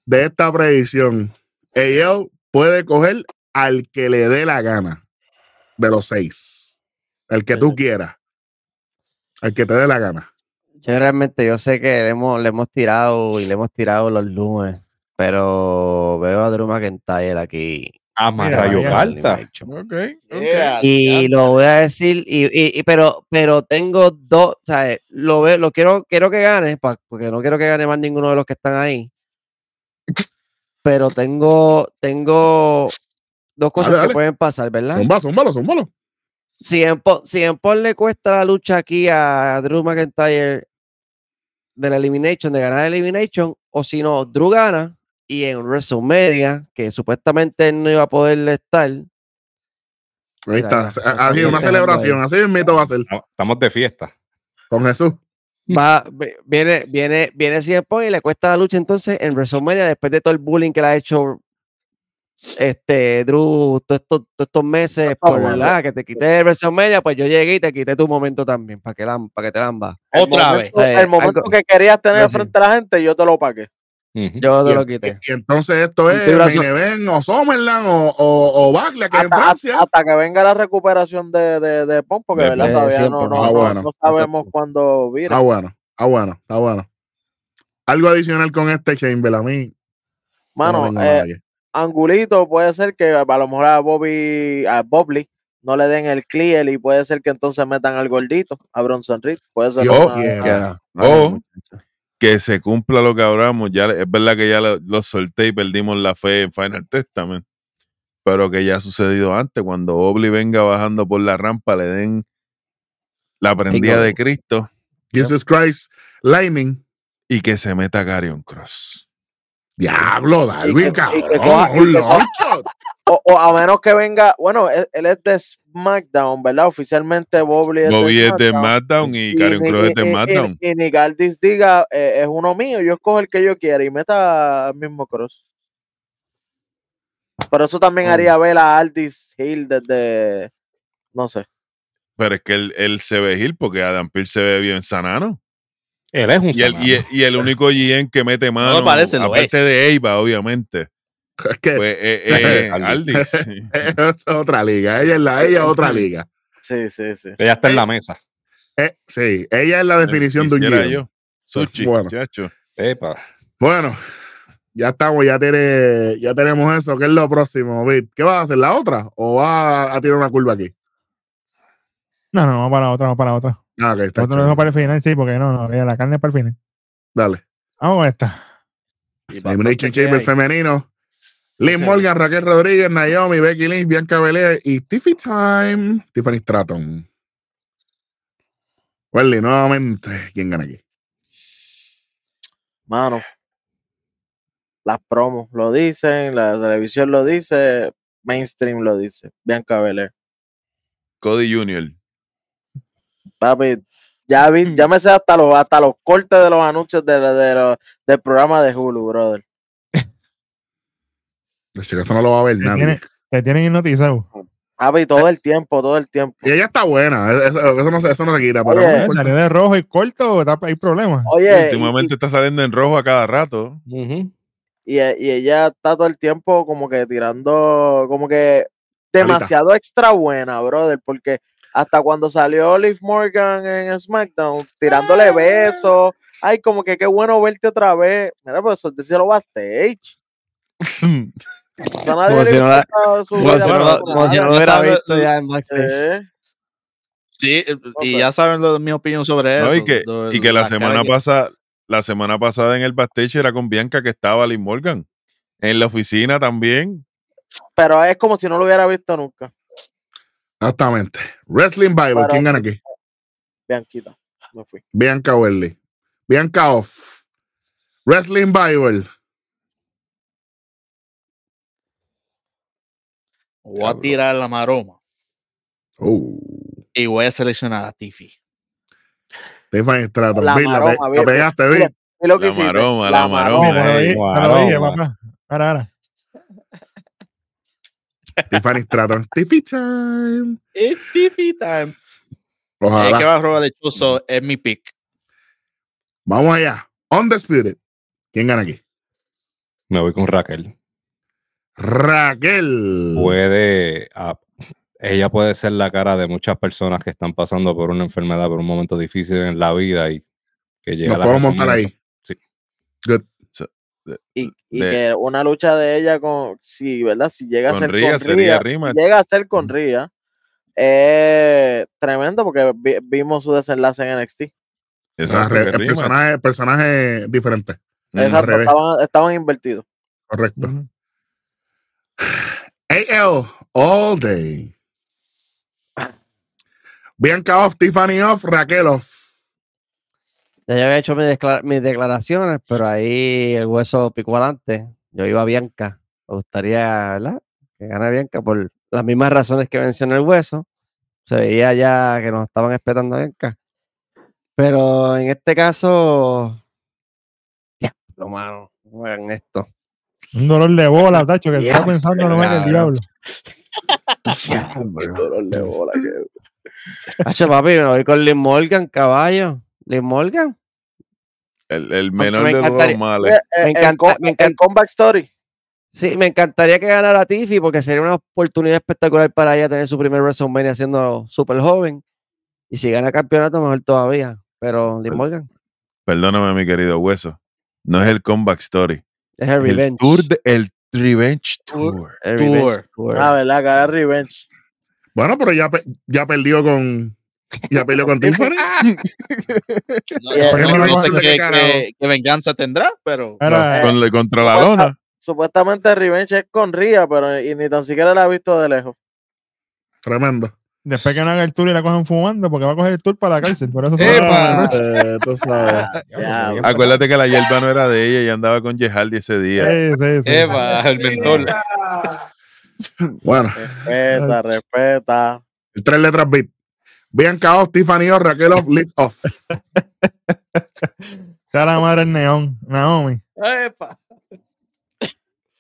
de esta predicción. Ey, yo puede coger al que le dé la gana de los seis. El que tú quieras. Al que te dé la gana. Yo realmente, yo sé que le hemos, le hemos tirado y le hemos tirado los lunes, pero veo a Drew McIntyre aquí. Ah, más rayo Yeah, Y lo voy a decir, y, y- y- pero, pero tengo dos, o sea, lo veo, lo quiero, quiero que gane, pa- porque no quiero que gane más ninguno de los que están ahí. Pero tengo, tengo dos cosas dale. que pueden pasar, ¿verdad? Zúmbalo, zúmbalo, zúmbalo. Si en, si en Paul le cuesta la lucha aquí a Drew McIntyre de la Elimination, de ganar la Elimination, o si no, Drew gana y en WrestleMania, que supuestamente él no iba a poder estar, Ahí Mira, está. Así, ya una celebración. Así mismo va a ser. Estamos de fiesta. Con Jesús. va, vi- viene, viene, viene CM Punk y le cuesta la lucha entonces en WrestleMania después de todo el bullying que le ha hecho este Drew todos estos, todos estos meses por bueno. verdad que te quité de WrestleMania pues yo llegué y te quité tu momento también para que la, para que te lambas El Otra vez. momento- Eh, El momento algo- que querías tener frente a la gente, yo te lo pagué. Yo te Y, lo quité y entonces esto es Main Event o Summerland o, o, o Backlash, que es en Hasta, Francia. hasta- hasta que venga la recuperación de, de, de Punk, porque De ¿verdad? Todavía no, no, Ah, no- bueno. no sabemos cuándo vira. Ah, bueno, ah, bueno, está bueno. Algo adicional con este Chamber, a mí. Mano, no eh. Angulito puede ser que a lo mejor a Bobby, a Bobley no le den el clear y puede ser que entonces metan al gordito, a Bronson Reed. Puede ser Yo una-. Oh. Que se cumpla lo que hablamos. Ya, es verdad que ya lo, lo solté y perdimos la fe en Final Testament. Pero que ya ha sucedido antes. Cuando Obli venga bajando por la rampa, le den la prendida de Cristo Jesus Christ, Lightning. y que se meta Carion Cross. Diablo, Darwin, cabrón. que coja- y un o, o a menos que venga, bueno, él, él es de SmackDown, ¿verdad? Oficialmente Bobby es Bobby de es de SmackDown. Y ni- Cross es de y- y- SmackDown. Y, ni Galdis diga, eh, es uno mío, yo escojo el que yo quiera y meta al mismo Cross. Pero eso también Oh. haría ver a Aldis Hill desde, no sé. Pero es que él, él se ve Gil porque Adam Pearce se ve bien sanano. Él es un Y el, y, el- y el único GM que mete mano, parece, lo aparte de Eva, obviamente, Es que pues eh, eh, Aldis. Es otra liga. Ella es la, ella es otra liga. Sí, sí, sí. Ella está en la mesa. Eh, sí, ella es la definición de un yo. Sushi, Bueno. muchacho. Sepa. Bueno, ya estamos, ya, tiene, ya tenemos eso. ¿Qué es lo próximo, Vic? ¿Qué vas a hacer? ¿La otra? ¿O vas a tirar una curva aquí? No, no, vamos para la otra, vamos para la otra. Ah, ok, está dejamos para el final, sí, porque no, no, eh, la carne es para el final. Dale. Vamos con esta. Elimination Chamber femenino. Liz Sí. Morgan, Raquel Rodríguez, Naomi, Becky Lynch, Bianca Belair y Tiffany Time, Tiffany Stratton. Welly, nuevamente, ¿quién gana aquí? Mano, las promos lo dicen, la televisión lo dice. mainstream lo dice. Bianca Belair. Cody Jr. Papi, ya vi, ya me sé hasta los, hasta los cortes de los anuncios de, de- de los- del programa de Hulu, brother. Si eso no lo va a ver Te, nadie. tiene- te tienen hipnotizado. Papi, todo el tiempo, todo el tiempo. Y ella está buena, eso, eso no, se, eso no se quita. Pero Oye, no Eh. Salió de rojo y corto, hay problemas. Oye, y- Últimamente está saliendo en rojo a cada rato. Y, y ella está todo el tiempo como que tirando, como que demasiado extra buena, brother, porque hasta cuando salió Liv Morgan en SmackDown, tirándole besos, ay, como que qué bueno verte otra vez. Mira, pues decírselo backstage. O sea, nadie Como si no la- hubiera visto ya en backstage. Eh, Sí, eh, y Ok. ya saben lo de mi opinión sobre eso. No, y que, lo- y que la semana pasada, la semana pasada en el backstage era con Bianca que estaba Liz Morgan. En la oficina también. pero es como si no lo hubiera visto nunca. Exactamente. Wrestling Bible, Para- ¿quién gana aquí? Bianquita, me fui. Bianca Welly. Bianca Off. Wrestling Bible. Voy a tirar la maroma Uh, y voy a seleccionar a Tiffy. Tiffany Stratton. La Bill, la, maroma, pe- la pegaste, que La hiciste, maroma, la maroma. Papá. Ahora, ahora. Tiffany Stratton. Tiffy time. It's Tiffy time. Eh, que Ojalá. va a robar de Chuso es mi pick. Vamos allá. Undisputed. ¿Quién gana aquí? Me voy con Raquel. Raquel. Puede. ah, ella puede ser la cara de muchas personas que están pasando por una enfermedad, por un momento difícil en la vida y que llega Nos la podemos montar ahí. Sí. Good. y, y de- que una lucha de ella con, si, ¿verdad? Si llega a ser Rhea con sería Rhea, rematch. llega a ser con Ría, es tremendo porque vi- vimos su desenlace en NXT. Exacto, re- que el personaje, personaje diferente. Exacto, estaban, estaban invertidos. Correcto. AL All Day. Bianca off, Tiffany off, Raquel off. Ya había hecho mis, decla- mis declaraciones, pero ahí el hueso picó adelante. Yo iba a Bianca. Me gustaría, ¿verdad? Que gane Bianca por las mismas razones que mencionó el hueso. Se veía ya que nos estaban esperando a Bianca. Pero en este caso, ya, lo malo, hagan esto. Un dolor de bola, tacho, que Yeah. está pensando no es el diablo. Dolor de bola que- Hacho, papi, me voy con Liz Morgan, caballo. Liz Morgan. El, el menor me de todos males. Eh, eh, el encanta- me el encanta- comeback story. Sí, me encantaría que ganara Tiffy porque sería una oportunidad espectacular para ella tener su primer WrestleMania siendo súper joven. Y si gana campeonato, mejor todavía. Pero Pues, Morgan Perdóname, mi querido hueso. No es el comeback story. Es el El revenge. tour de- el Revenge Tour. Tour. el revenge Tour. tour. Ah, ¿verdad? Cara Revenge. Bueno, pero ya, pe- ya perdió con. Ya peleó con Tiffany. No, Yeah. no- no- no sé qué, qué- qué venganza tendrá, pero Ahora, Con la- contra la Supuesta- lona. Supuestamente Revenge es con Ría, pero y ni tan siquiera la ha visto de lejos. Tremendo. Después que no haga el tour y la cojan fumando, porque va a coger el tour para la cárcel. Por eso se ¡Epa! va a- Eh, tú sabes. Ya, Acuérdate que la hierba no era de ella y andaba con Yehaldi ese día. Sí, sí, sí. Eva, el mentor. Bueno, respeta, respeta. tres letras beat. Bianca off, Tiffany off, Raquel off, Liz off. La madre el neón, Naomi.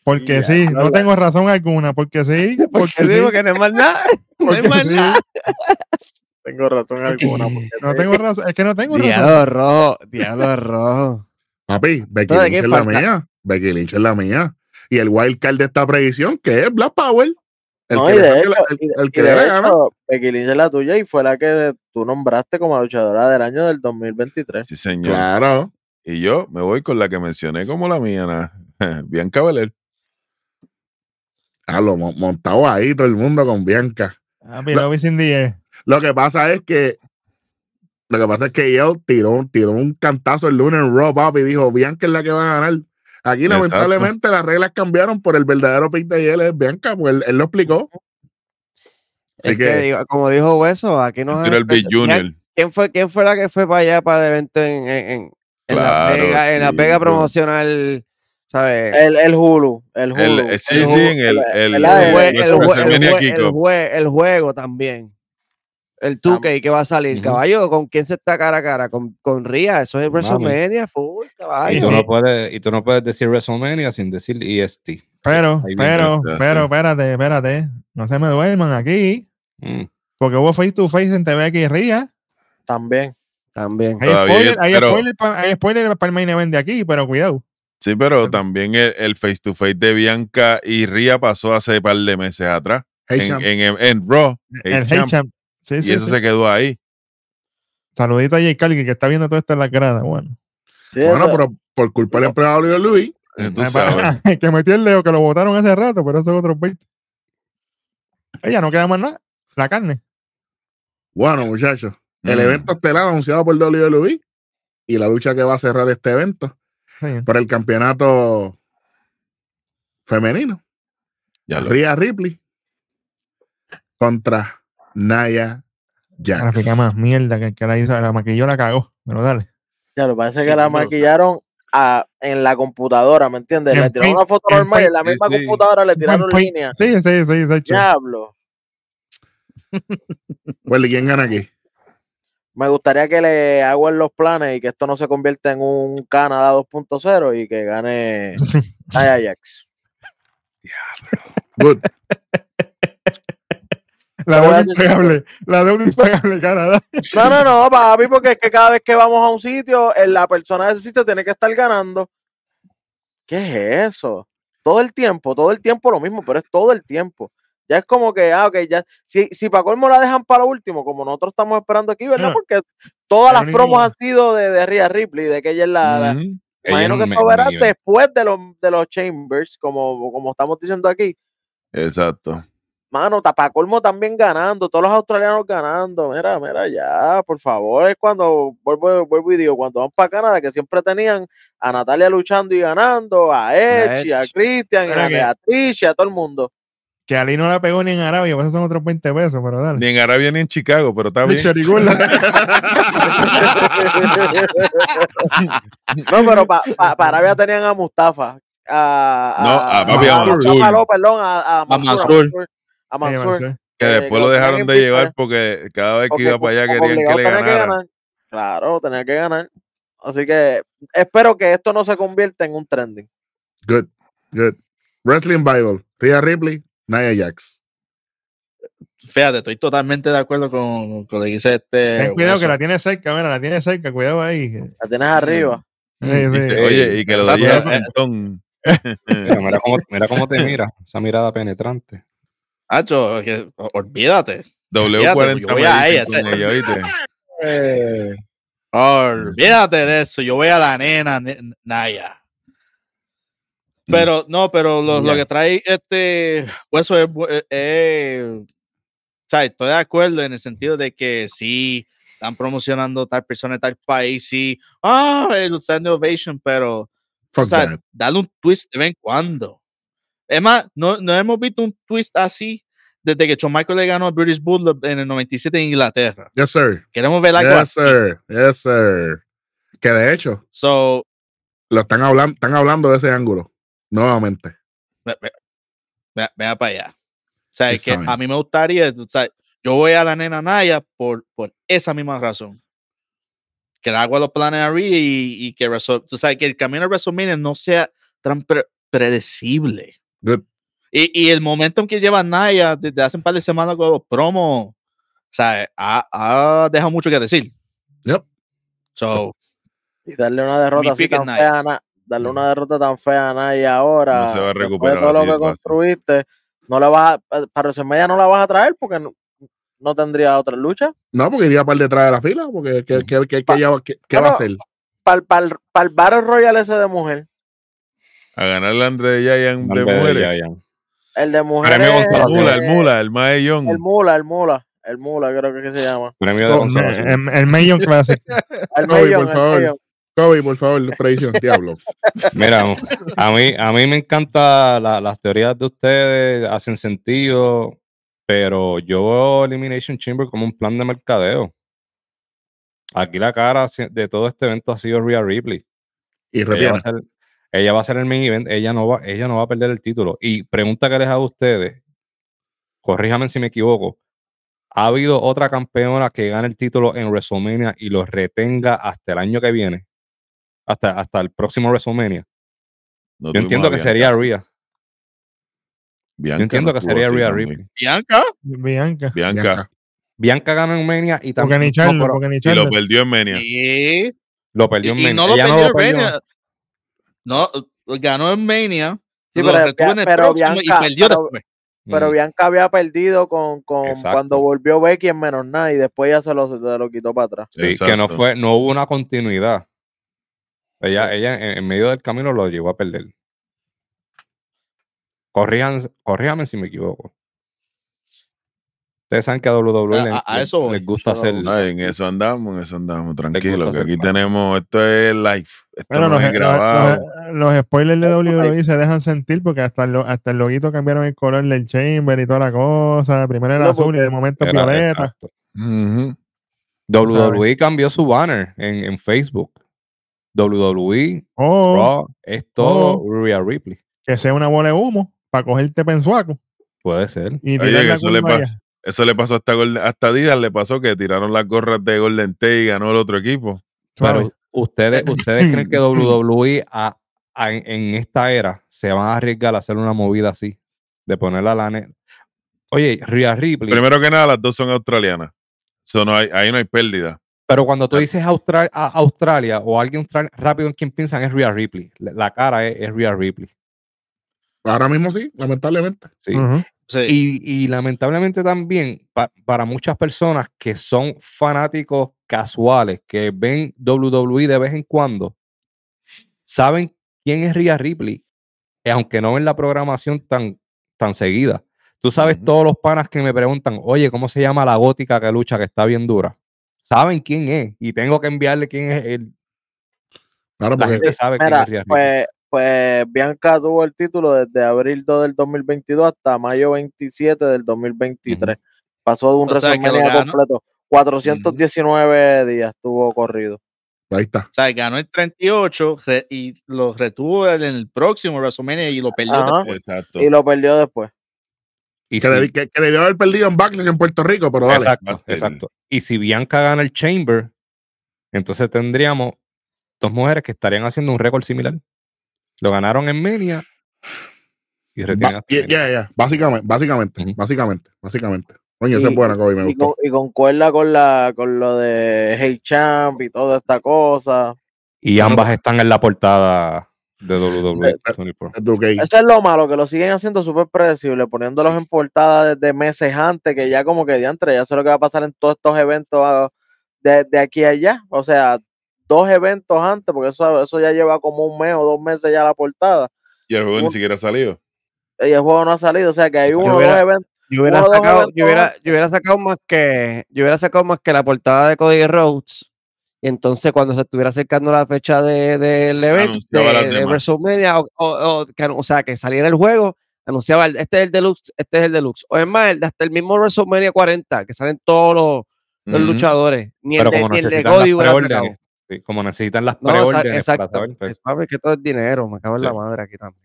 Porque Ya, sí, no tengo razón alguna. Porque sí, porque Porque sí. sí, porque no es más nada. No hay porque más sí. nada. Tengo razón alguna. porque No tengo razón, es que no tengo razón. Diablo rojo, diablo rojo. Papi, Becky ¿de Lynch es la mía. Becky Lynch es la mía. Y el wild card de esta predicción, que es Black Power. El No, que y le hecho, la- el- y que le la gana. hecho, Becky Lynch es la tuya y fue la que tú nombraste como luchadora del año del 2023. Sí, señor. Claro. Y yo me voy con la que mencioné como la mía, na- Bianca Belair. Ah, lo montado ahí todo el mundo con Bianca. Papi, lo vi sin 10. Lo que pasa es que lo que pasa es que yo tiró, un- tiró un cantazo el lunes en Raw, papi, y dijo, Bianca es la que va a ganar. Aquí, Exacto. lamentablemente, las reglas cambiaron por el verdadero pick de él, es Bianca, pues él, él lo explicó. Así Es que, que, digo, como dijo Hueso, aquí nos Tiro el Big Junior. ¿Quién fue, ¿Quién fue la que fue para allá para el evento en, en, en- en Claro, Las Vegas, en Las sí, Vegas bueno. promocional ¿Sabes? El, el Hulu, el Hulu. El, eh, sí, el sí, Hulu, en el, el, el- el, el- jue- el- el jue- el WrestleMania jue- el Kickoff. jue- el juego también. El 2K que va a salir, caballo, ¿con quién se está cara a cara? Con, con Ria, eso es Mami. WrestleMania, full, Y caballo. tú, sí. no puedes, y tú no puedes decir WrestleMania sin decir EST. Pero, pero, pero, espérate, espérate. No se me duerman aquí. Mm. Porque hubo face to face en TV aquí Ría. También. También. Hay spoiler, hay pero- spoiler, pa- hay spoiler para el main event de aquí, pero cuidado. Sí, pero también el, el face to face de Bianca y Ria pasó hace un par de meses atrás. Hey, en, en, en, en Raw. El Hey, Hey champ, Champ. Sí, y sí, eso sí. se quedó ahí. Saludito a Jay Cargill que está viendo todo esto en la grada. Bueno. Sí, Bueno, pero por culpa del empleado de Luis, Eh, Tú Eh, sabes. que metió el dedo que lo votaron hace rato, pero eso es otro 20. Ella no queda más nada. La carne. bueno, muchachos, el Mm. evento estelar anunciado por WWE y la lucha que va a cerrar este evento. Por el campeonato femenino. Ya lo- Rhea Ripley contra Naya La Jax. fica más mierda que el que la hizo, la maquilló, la cagó. Pero dale. Ya, lo que Sí, que la pero- maquillaron a- en la computadora, ¿me entiendes? En Le tiraron Paint- una foto en normal y en la Paint, misma sí, sí. computadora le tiraron Buen líneas. Sí, sí, sí, sí, sí. Diablo. Well, ¿y quién gana aquí? Me gustaría que le hagan los planes y que esto no se convierta en un Canadá 2.0 y que gane Nia Jax. Good. La deuda impagable. La deuda impagable, Canadá. No, no, no, papi, porque es que cada vez que vamos a un sitio, eh, la persona de ese sitio tiene que estar ganando. ¿Qué es eso? Todo el tiempo, todo el tiempo lo mismo, pero es todo el tiempo. Ya es como que, ah, ok, ya, si, si para colmo la dejan para lo último, como nosotros estamos esperando aquí, ¿verdad? Porque todas las promos ni- han sido de, de Rhea Ripley, de que ella es la, imagino que esto verás después de los, de los Chambers, como, como estamos diciendo aquí. Exacto. Mano, para colmo también ganando, todos los australianos ganando. Mira, mira, ya, por favor. Es cuando, vuelvo, vuelvo y digo, cuando van para Canadá, que siempre tenían a Natalia luchando y ganando, a Edge, a. Christian, a Beatriz, y a todo el mundo. Que Ali no la pegó ni en Arabia, pues esos son otros 20 pesos, pero dale. Ni en Arabia ni en Chicago, pero está bien. No, pero para Arabia tenían a Mustafa. A, No, a papi, a Mustafa, Mansur. perdón, a, a Mansur. Mansur. A Mansur. Que eh, después lo dejaron de llevar porque cada vez que iba para allá querían que le ganara. ganar. Claro, tenía que ganar. Así que espero que esto no se convierta en un trending. Good. Good. Wrestling Bible. Rhea Ripley, Nia Jax. Fíjate, estoy totalmente de acuerdo con, con lo que dice este. Ten cuidado que la tiene cerca, mira, la tiene cerca, cuidado ahí. La tienes arriba. Sí, Dice, sí. Oye, y que lo Eh, es montón. Mira, mira cómo, mira cómo te mira, esa mirada penetrante. Hacho, olvídate. W40 yo voy a ella, Olvídate de eso. Yo voy a la nena ne- Naya. Pero, no, pero lo, lo que trae este hueso es, bu- eh, eh, ¿sabes? Estoy de acuerdo en el sentido de que sí, están promocionando tal persona en tal país, sí, ah, el standing ovation, pero, o sea, dale un twist de vez en cuando. Es más, no, no hemos visto un twist así desde que Shawn Michael le ganó a British Bulldog en el 97 en Inglaterra. Yes, sir. Queremos ver algo Yes, así. sir. Yes, sir. Que de hecho, So, lo están hablando, están hablando de ese ángulo. Nuevamente. ve- ve- ve- vea para allá. O sea, es que a mí me gustaría, o sea, yo voy a la nena Naya por, por esa misma razón. Que le hago los planes a Rhea y, y que, tú sabes, que el camino a WrestleMania no sea tan pre- predecible. Good. Y, y el momento en que lleva Naya desde hace un par de semanas con los promos, o sea, ha, ha dejado mucho que decir. Yep. So, y darle una derrota así tan fea a darle una derrota tan fea a Naya ahora. No se va a después de recuperar todo lo que fácil. construiste, no le vas a, eh, para WrestleMania no la vas a traer porque no, no tendría otra lucha. No, porque iría para el detrás de la fila, porque ¿qué, qué, qué, qué ella- qué- qué va a hacer? Para el Battle Royale ese de mujer. A ganar la Andre Giant de mujeres. El de mujeres. Premio El mula, el mula, el Maellón. El mula, el mula. El mula, creo que se llama. Premio de consolación. El, el Million Classic. El Mayon, por el favor. Kobe, por favor, tradición, diablo. Mira, a mí, a mí me encantan las teorías de ustedes, hacen sentido, pero yo veo Elimination Chamber como un plan de mercadeo. Aquí la cara de todo este evento ha sido Rhea Ripley. Y Ella va, a retiene. ser, ella va a ser el main event, ella no va, ella no va a perder el título. Y pregunta que les hago a ustedes, corríjame si me equivoco, ¿ha habido otra campeona que gane el título en WrestleMania y lo retenga hasta el año que viene? Hasta, hasta el próximo WrestleMania. No Yo entiendo que sería. Rhea. Bianca Yo entiendo no que sería Rhea. Ripley. Bianca. Bianca. Bianca. Bianca. Gana en Mania y Porque también ni no, Charlo, pero porque ni Y lo perdió en Menia. Sí. lo perdió en Y, y Mania. no lo Ella perdió en. Mania. No, ganó en Mania. Sí, lo pero- retuvo en el pero próximo Bianca- y perdió pero- después. Pero Mm. Bianca había perdido con, con cuando volvió Becky en menos nada y después ya se lo, se lo quitó para atrás. Sí, que no fue, no hubo una continuidad. Ella, Sí. ella en, en medio del camino lo llevó a perder. Corrían, corríjame si me equivoco. Ustedes saben que a WWE A- le- a- a le- eso voy. les gusta hacer. Ay, en eso andamos, en eso andamos, tranquilo, que aquí tenemos, esto es live, esto Bueno, no los, es los- grabado. los- los spoilers de WWE se dejan sentir porque hasta el, hasta el loguito cambiaron el color del Chamber y toda la cosa. Primero era No, azul y de momento Era- violeta. WWE cambió su banner en, en Facebook. WWE, O Raw, es todo Oh. Rhea Ripley. que sea una bola de humo para cogerte pensuaco Puede ser. y Oye, que eso le, pasó, eso le pasó hasta, Golden- hasta Adidas, le pasó que tiraron las gorras de Golden Tate y ganó el otro equipo. Pero ustedes, ustedes creen que WWE a- a- en, esta era se van a arriesgar a hacer una movida así, de ponerla a la net. Oye, Rhea Ripley, Primero que nada, las dos son australianas. So, no hay, ahí no hay pérdida. Pero cuando tú Ah. dices a- Australia o alguien rápido en quien piensan es Rhea Ripley. La, cara es, es Rhea Ripley. Ahora mismo sí, lamentablemente. Sí. Y, y lamentablemente también pa- para muchas personas que son fanáticos casuales, que ven WWE de vez en cuando, saben quién es Rhea Ripley, eh, aunque no ven la programación tan, tan seguida. Tú sabes todos los panas que me preguntan, oye, ¿cómo se llama la gótica que lucha que está bien dura? Saben quién es y tengo que enviarle quién es el... Claro, La porque gente sabe quién es pues, pues Bianca tuvo el título desde abril 2 del 2022 hasta mayo 27 del 2023. Pasó de un WrestleMania completo. 419 días tuvo corrido. ahí está. O sea, ganó el 38 re- y lo retuvo en el próximo WrestleMania y lo perdió Ajá. después. Exacto. Y lo perdió después. Y Que, si- le, que, que debió haber perdido en Backlash en Puerto Rico, pero dale. Exacto, exacto. Y si Bianca gana el Chamber, entonces tendríamos dos mujeres que estarían haciendo un récord similar. Lo ganaron en Mania y retienen ya, ya, ya. Básicamente, básicamente, Ujú. básicamente, básicamente. Coño, esa es Y- buena, Kobe, me Y, con, y concuerda con la con lo de Hey Champ y toda esta cosa. Y ambas están en la portada de WWE Eh, 24. Es Duque. Eso es lo malo, que lo siguen haciendo súper predecible, poniéndolos en portada desde meses antes, que ya como que diantre, ya sé lo que va a pasar en todos estos eventos ah, de, de aquí a allá. O sea, dos eventos antes, porque eso, eso ya lleva como un mes o dos meses ya la portada. Y el juego ni siquiera ha salido. Y el juego no ha salido, o sea que hay uno o dos eventos. Hubiera, sacado, hubiera, yo hubiera sacado más que yo hubiera sacado más que la portada de Cody Rhodes y entonces cuando se estuviera acercando la fecha de- del evento de, Anunciaba las de. WrestleMania o, o- o que, o sea que saliera el juego anunciaba el- este es el deluxe este es el deluxe. O es más el- hasta el mismo WrestleMania 40 que salen todos los, los luchadores ni el Pero de, el de Cody hubiera como necesitan las no, preórdenes para exacto saber, pues, es, papi, que todo es dinero me cago en la madre aquí también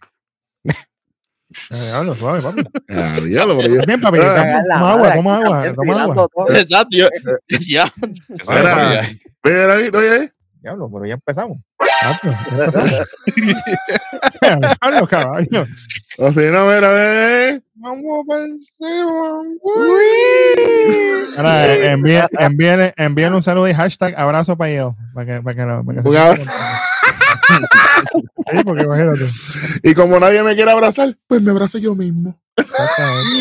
diablo, suave, papi. Ah, diablo, Bien, papi. Ah, Toma, agua, toma agua, toma agua. Exacto. yo- ya. eso Mira. es- Mira, ahí. Diablo, pero ya empezamos. Ya. Diablo, caballo. O si no, mira, ve. Vamos para encima. Ahora, eh, envíen, un saludo y hashtag abrazo para ellos. Para que, para que, para que se Un sientan contentos. Sí, porque imagínate. Y como nadie me quiere abrazar, pues me abrazo yo mismo.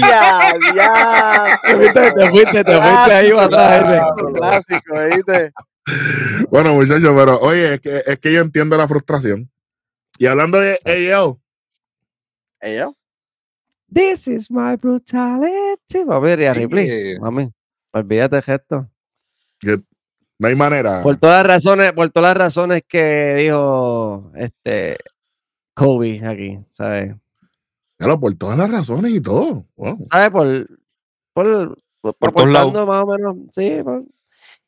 Ya, ya. te fuiste te fuiste, te fuiste ahí para atrás. Clásico, ¿viste? Bueno, muchachos, pero oye, es que, es que yo entiendo la frustración. Y hablando de AL, Ella. This is my brutality. Papi, Rhea Ripley. Mami, olvídate de esto. No hay manera. Por todas las razones, por todas las razones que dijo este Kobe aquí, ¿sabes? Claro, por todas las razones y todo. Wow. ¿Sabes? Por, por, por, Por todos lados. más o menos, sí. por-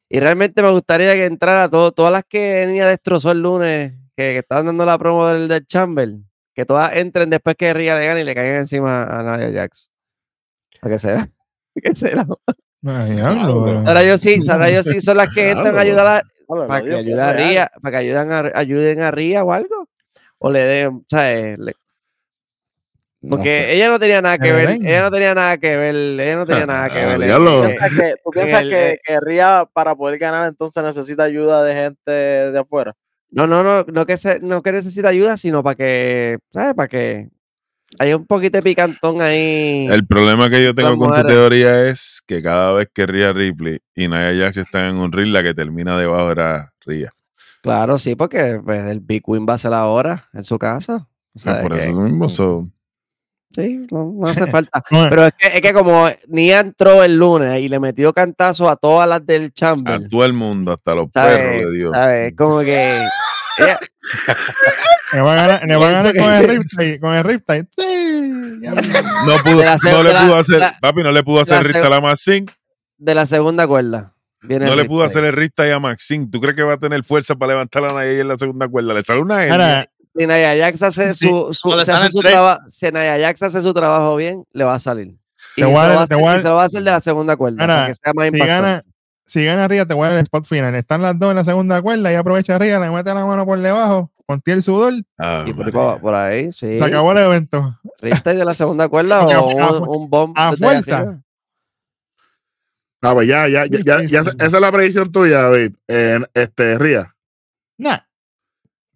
y realmente me gustaría que entrara todo, todas las que Niña destrozó el lunes, que, que estaban dando la promo del, del Chamber, que todas entren después que Ria le gane y le caigan encima a Nia Jax. Para que sea. Que sea. Ay, diablo, pero- Ahora yo sí, ahora yo sí son las que entran a ayudar a, Hola, para que digo, ayuden a es real. Ria, para que ayuden a, ayuden a Ria o algo. O le den, ¿sabes? Le- No porque sé. ella no tenía nada que le ver, ella no tenía nada que ver, ella no tenía nada que ver. en- diablo. en- ¿Piensas que- ¿Tú piensas el- que, eh, que Ria para poder ganar entonces necesita ayuda de gente de afuera? No, no, no, no que, se, no que necesita ayuda, sino para que, ¿sabes? Para que haya un poquito de picantón ahí. El problema que yo tengo con tu teoría es que cada vez que Rhea Ripley y Nia Jax están en un ring, la que termina debajo era Rhea. Claro, sí, porque pues, el Big Win va a ser ahora en su casa. O sea, por que- eso mismo. so, Sí, no, no hace falta. Pero es que, es que como Nia entró el lunes y le metió cantazo a todas las del a Chamber, todo el mundo, hasta los ¿sabes? perros de Dios. ¿sabes? Como que va a ganar, le va a ganar Pienso con el Riptide. Con el Riptide. Sí. No, pudo, la no le pudo hacer, la- papi, no le pudo hacer se- a la Maxine, de la segunda cuerda. Viene no el le pudo Riptide. hacer el rista a Maxine. ¿Tú crees que va a tener fuerza para levantar a Nia en la segunda cuerda? Le sale una Si Nia Jax hace su, su, No le si hace salen su tres. traba- si Nia Jax hace su trabajo bien, le va a salir. Y se, lo va a te hacer, voy a y dar- se lo va a hacer de la segunda cuerda. Ahora, para que sea más si impactante. gana, si gana Ría, te voy a dar el spot final. Están las dos en la segunda cuerda y aprovecha Ría, le mete la mano por debajo, contiene el sudor, Ah, Y por, ahí por sí. se acabó el evento. Riptide de la segunda cuerda o un, un bomb a fuerza. Ah, pues ya, ya, ya, ya, ya- esa es la predicción tuya, David. Eh, este, Ría. Nah.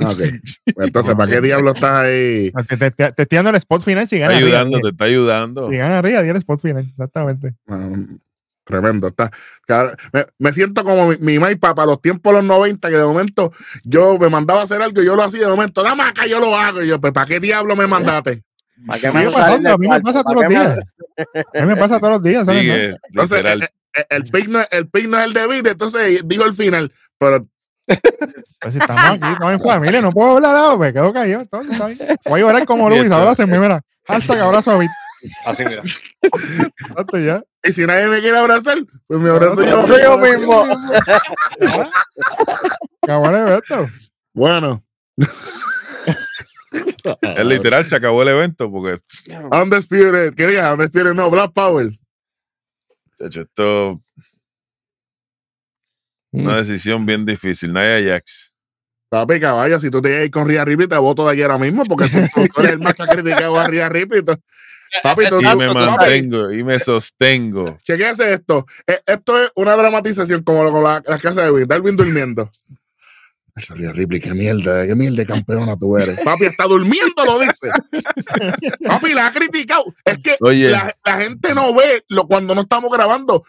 Ah, Ok. Pues Entonces, ¿para qué diablo estás ahí? Te, te, te- te estoy dando el spot final si Está gana Ría. ayudando, te está ayudando. Si gana Ría, di el spot final. Exactamente. Ah, Tremendo, está. Me, me siento como mi, mi mai para los tiempos de los 90, que de momento yo me mandaba a hacer algo y yo lo hacía, de momento, dame acá, yo lo hago. Y yo, pues, ¿para qué diablo me mandaste? ¿Para qué A mí me a mí me pasa ¿Para todos los me- días. A mí me pasa todos los días. ¿sabes? no? Sigue, Entonces, literal. el, el, el pick no, el pick no es el de Vite, entonces digo el final, pero Pues si estamos aquí, estamos en familia, no puedo hablar, no, me quedo callado. entonces. Voy a llorar como Luis, está- abrácenme, mira. Hashtag abrazo a. Así, mira. Ya. Y si nadie me quiere abrazar, pues me abrazo yo. Yo mismo. Acabó el evento. Bueno, Es literal, se acabó el evento porque Undisputed, ¿qué digas? Undisputed, no, Black Power. chacho, esto una decisión bien difícil. Nia Jax. Papi, caballo, si tú te ir con Ria Ripley, te voto de aquí ahora mismo, porque tú, tú- tú eres el más que ha criticado a Ria Ripley. tú- Papi, tú, Y tú- me tú mantengo y me sostengo. chequéate esto. Eh, Esto es una dramatización como lo- con la, la casa de Win. Darwin durmiendo. Esa Ria Ripley, qué mierda, qué mierda de campeona tú eres. Papi, está durmiendo, lo dice. Papi, la ha criticado. Es que Oye. la, la gente no ve lo, cuando no estamos grabando.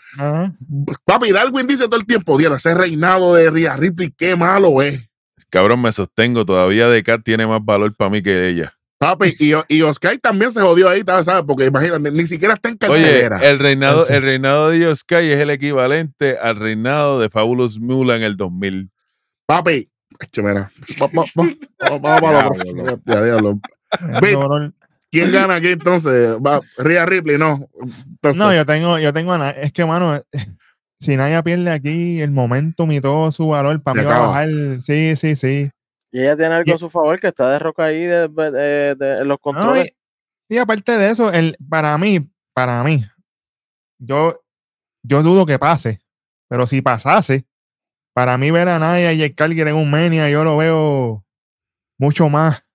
Papi, Darwin dice todo el tiempo, Dios, ese reinado de Ria Ripley, qué malo es. Cabrón, me sostengo. Todavía Decat tiene más valor para mí que ella. Papi, y, y Oscar también se jodió ahí, ¿sabes? Porque imagínate, ni siquiera está en Oye, cartelera. el reinado, el reinado de Sky es el equivalente al reinado de Fabulous Mula en el 2000. Papi, va- vamos para. ¿Quién gana aquí entonces? Va, Ria Ripley, no. Entonces, No, yo tengo, yo tengo a Es que, mano, si Naya pierde aquí el momentum y todo su valor, para mí va a bajar. Sí, sí, sí. Y ella tiene algo Y- a su favor, que está de roca ahí de, de- los No, controles. y, y aparte de eso, el, para mí, para mí, yo, yo dudo que pase, pero si pasase, para mí ver a Naya y el Calgary en un Mania, yo lo veo mucho más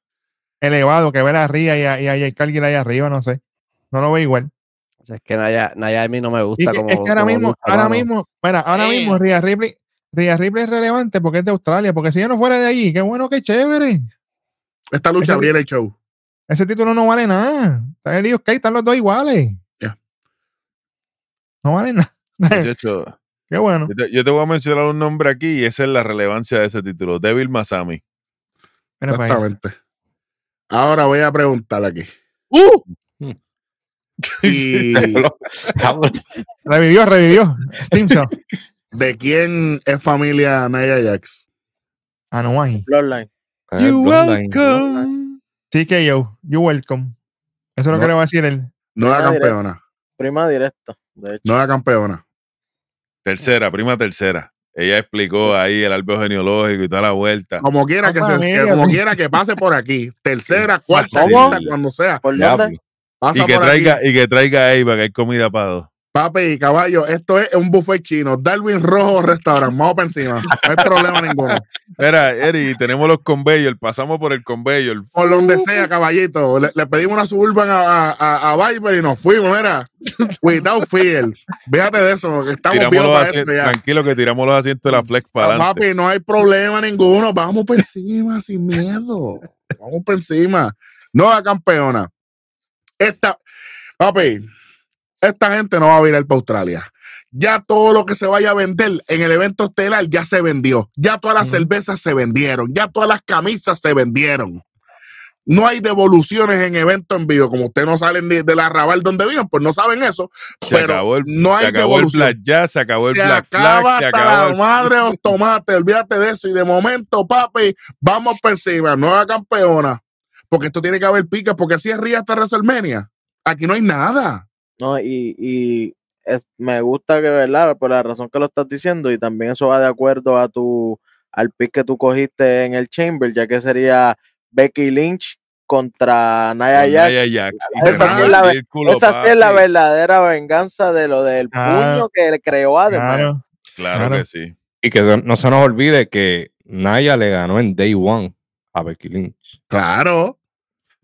elevado que ver a Ria y a, y a Calgary ahí arriba, no sé. No lo veo igual. O sea, es que Naya, Naya a mí no me gusta como. es que ahora como mismo, ahora mano. mismo, mira, ahora Eh. mismo Ria Ripley, Ria Ripley es relevante porque es de Australia, porque si ella no fuera de allí, qué bueno, qué chévere. esta lucha ese- abriera el show. Ese título no vale nada. Está el Sky, están los dos iguales. Ya. No vale nada. Muchacho, Qué bueno. yo, te, yo te voy a mencionar un nombre aquí y esa es la relevancia de ese título. Devil Masami. Exactamente. Ahora voy a preguntarle aquí. ¡Uh! ¿Y Revivió, revivió. Steam Cell. de quién es familia Nia Jax? Anuaji. Bloodline. Eh, You Bloodline. welcome. TKO. You welcome. Eso es lo No. que le va a decir él. Nueva campeona. Prima directa, de hecho. Nueva campeona. Tercera, prima tercera. ella explicó ahí el árbol genealógico y toda la vuelta. Como quiera que, se, que como quiera que pase por aquí. Tercera, cuarta, quinta, cuando sea. ¿Por dónde? Pasa Y que por traiga, aquí. y que traiga ahí para que hay comida para dos. Papi caballo, esto es un buffet chino. Darwin Rojo Restaurant. Vamos para encima. No hay problema ninguno. Mira, Eri, tenemos los conveyor, pasamos por el conveyor. Por donde sea, caballito. Le, le pedimos una suburban a, a, a Viper y nos fuimos, mira. Without fear. Fíjate de eso, que estamos Tiramos los para esto ya. tranquilo que tiramos los asientos de la flex para Ah, adelante. Papi, no hay problema ninguno. Vamos por encima sin miedo. Vamos por encima. Nueva campeona. Esta, papi, esta gente no va a virar para Australia. Ya todo lo que se vaya a vender en el evento estelar ya se vendió. Ya todas las cervezas se vendieron. Ya todas las camisas se vendieron. No hay devoluciones en evento en vivo. Como ustedes no salen de, de la rabal donde viven, pues no saben eso. Se pero acabó el, no hay se acabó el devolución Black Jazz, se acabó el se Black acaba Flag, se hasta acabó la el madre de los tomates, olvídate de eso. Y de momento, papi, vamos por encima, nueva campeona. Porque esto tiene que haber pica, porque si es Ría hasta WrestleMania. Aquí no hay nada. No, y, y es- me gusta que, ¿verdad? Por la razón que lo estás diciendo, y también eso va de acuerdo a tu, al pick que tú cogiste en el Chamber, ya que sería Becky Lynch contra Nia con Jax. Nia Jax. Esa es la Esa es la verdadera venganza de lo del Ah, puño que le creó Además. Claro. Claro, Claro. que sí. Y que no se nos olvide que Naya le ganó en Day One a Becky Lynch. Claro,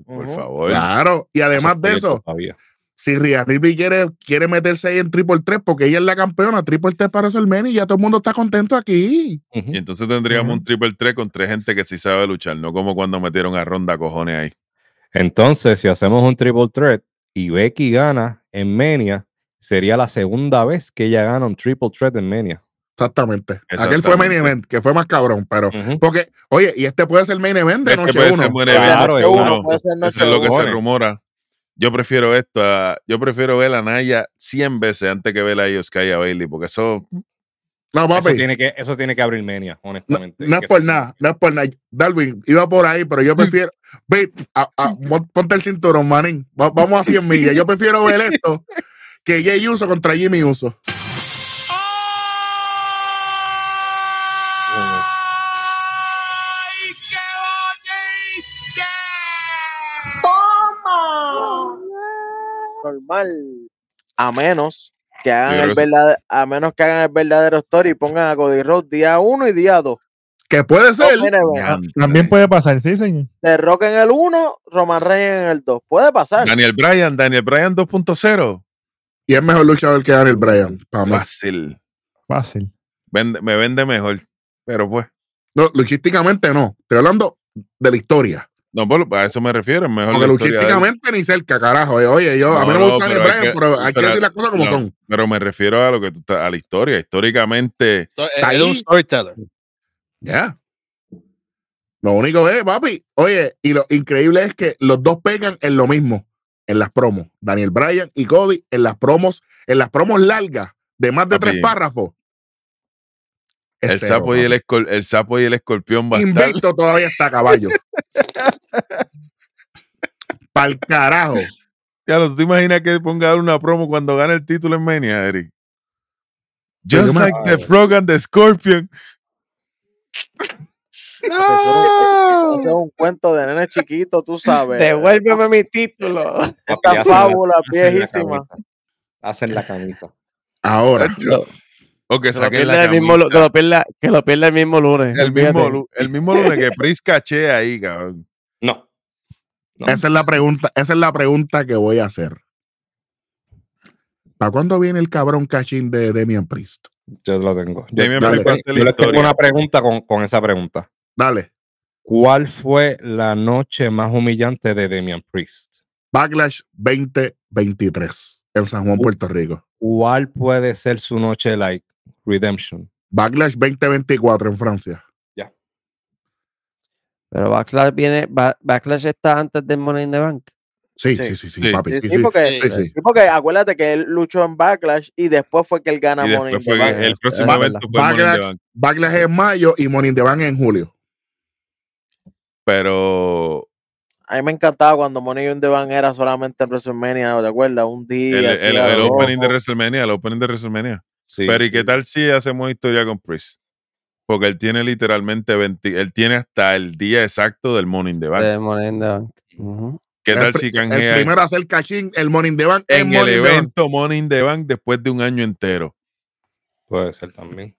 Por favor. claro. Y además de eso, Todavía. Si Ria Ripley quiere, quiere meterse ahí en Triple 3 porque ella es la campeona, Triple 3 para WrestleMania y ya todo el mundo está contento aquí. Y entonces tendríamos un triple 3 con tres gente que sí sabe luchar, no como cuando metieron a Ronda cojones ahí. Entonces, si hacemos un triple threat y Becky gana en Mania, sería la segunda vez que ella gana un triple threat en Mania. Exactamente. Aquel fue main event, que fue más cabrón, pero porque, oye, y este puede ser main event de Este noche puede uno. ser Claro, uno. uno. Puede ser Eso es lo que se rumora. Yo prefiero esto, a- yo prefiero ver a Naya 100 veces antes que ver a ellos que a Bailey, porque eso No, Eso papi. tiene, que, eso tiene que abrir Mania, No, honestamente. no es por nada, no es por nada. Darwin, iba por ahí, pero yo prefiero. Ve, a- a- pon- ponte el cinturón, manín. Va- vamos a 100 millas. Yo prefiero ver esto que Jay Uso contra Jimmy Uso. Normal. A menos que hagan el verdadero, a menos que hagan el verdadero story y pongan a Cody Rhodes día 1 y día 2. Que puede ser. También puede pasar, sí, señor. De Rock en el 1, Roman Reigns en el 2. Puede pasar. Daniel Bryan, Daniel Bryan 2.0. Y es mejor luchador que Daniel Bryan. Para mí. Fácil. Fácil. Vende- me vende mejor. Pero pues, No, luchísticamente no. Estoy hablando de la historia. No, por- a eso me refiero. Mejor Porque de luchísticamente ni cerca, carajo. Eh, Oye, yo, a mí no, me gusta pero hay Bryan, que- pero hay que pero- decir las cosas como no, son. Pero me refiero a lo que tú estás, a la historia. Históricamente, So, Está Es un storyteller. Ya. Lo único es, papi, oye, y lo increíble es que los dos pegan en lo mismo, en las promos. Daniel Bryan y Cody en las promos, en las promos largas de más de Papi. tres párrafos. El cero, sapo, y el, el sapo y el escorpión va a estar. Invicto todavía está caballo. Pa'l carajo. Ya lo, ¿tú te imaginas que ponga una promo cuando gane el título en Mania, Eric? Just like the frog and the scorpion. Eso es un cuento de nene chiquito, tú sabes. Devuélveme mi título. Esta fábula viejísima. Hacen la camisa. Ahora, O que saquen la el mismo, que, lo pierda, que lo pierda el mismo lunes. el, mismo, el mismo lunes que Pris caché ahí, cabrón. No. Esa es la pregunta, esa es la pregunta que voy a hacer. ¿Para cuándo viene el cabrón cachín de Demian Priest? Yo lo tengo. Yo, Damian yo yo les tengo una pregunta con, con esa pregunta. Dale. ¿Cuál fue la noche más humillante de Damian Priest? Backlash 2023 en San Juan, Puerto Rico. ¿Cuál puede ser su noche like redemption? Backlash 2024 en Francia. Pero Backlash viene, Ba- Backlash está antes de Money in the Bank. Sí, Sí. sí, sí, sí, Sí. papi. Sí, Sí, sí, sí. porque, Sí, sí. sí, porque acuérdate que él luchó en Backlash y después fue que él gana Y Money in the Bank. el próximo evento fue Money in the Backlash, Bank. Backlash es en mayo y Money in the Bank en julio. Pero A mí me encantaba cuando Money in the Bank era solamente en WrestleMania, ¿te acuerdas? Un día. el, el- el lo opening de. WrestleMania, el opening de WrestleMania. Sí, Pero ¿y qué sí. tal si hacemos historia con Priest? Porque él tiene literalmente 20, él tiene hasta el día exacto del Morning de Bank. The Bank. ¿Qué El tal si El canjea primero a hacer cachín, el Morning de Bank. en el Morning the Bank. evento Morning de Bank después de un año entero? Puede ser también.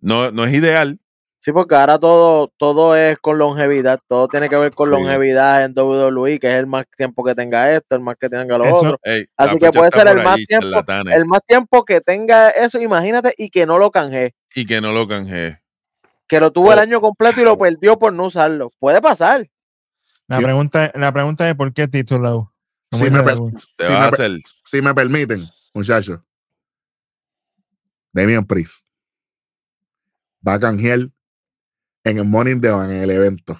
No, no es ideal. Sí, porque ahora todo, todo es con longevidad, todo tiene que ver con longevidad en WWE, que es el más tiempo que tenga esto, el más que tenga lo Eso- otro. Ey, Así que puede ser el más ahí, tiempo, charlatanes, el más tiempo que tenga eso, imagínate, y que no lo canje, y que no lo canjee. que lo tuvo el Oh, año completo y lo perdió por no usarlo. Puede pasar. La, Sí. pregunta, la pregunta es: ¿por qué Tito Low? Si me, hacer. si me permiten, muchachos. Damian Priest va a canjear en el Morning de Bank, en el evento.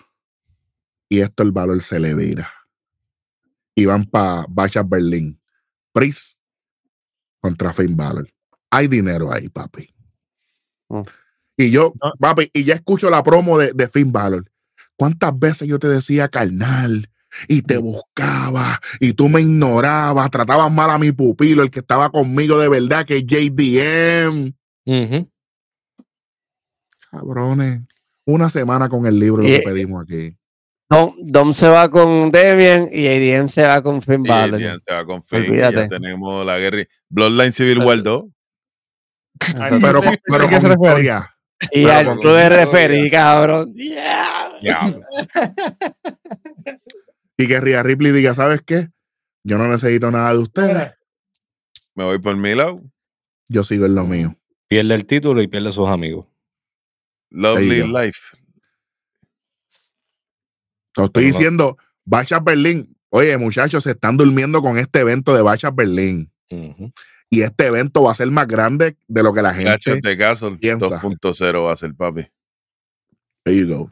Y esto el valor se le vira. Y van para Bacha Berlín. Priest contra Finn Balor. Hay dinero ahí, papi. Mm. Y yo, No. papi, y ya escucho la promo de, de Finn Balor. ¿Cuántas veces yo te decía carnal? Y te buscaba, y tú me ignorabas, tratabas mal a mi pupilo, el que estaba conmigo de verdad, que es JDM. Cabrones, una semana con el libro lo Y- que pedimos aquí. Dom, Dom se va con Demian y ADM se va con Finn Balor. Dian se va con Finn, ya tenemos la guerra. Bloodline Civil War 2. Pero, con- pero ¿Qué se con refiere? historia. Y Pero al con- club de referí, cabrón. Yeah. Y que Rhea Ripley diga, ¿sabes qué? Yo no necesito nada de ustedes. Me voy por mi lado. Yo sigo en lo mío. Pierde el título y pierde sus amigos. Lovely. Life. Te estoy Pero no- diciendo, Bacha Berlín. Oye, muchachos, se están durmiendo con este evento de Bacha Berlín. Y este evento va a ser más grande de lo que la gente. Cáchate caso. piensa. 2.0 va a ser, papi. There you go.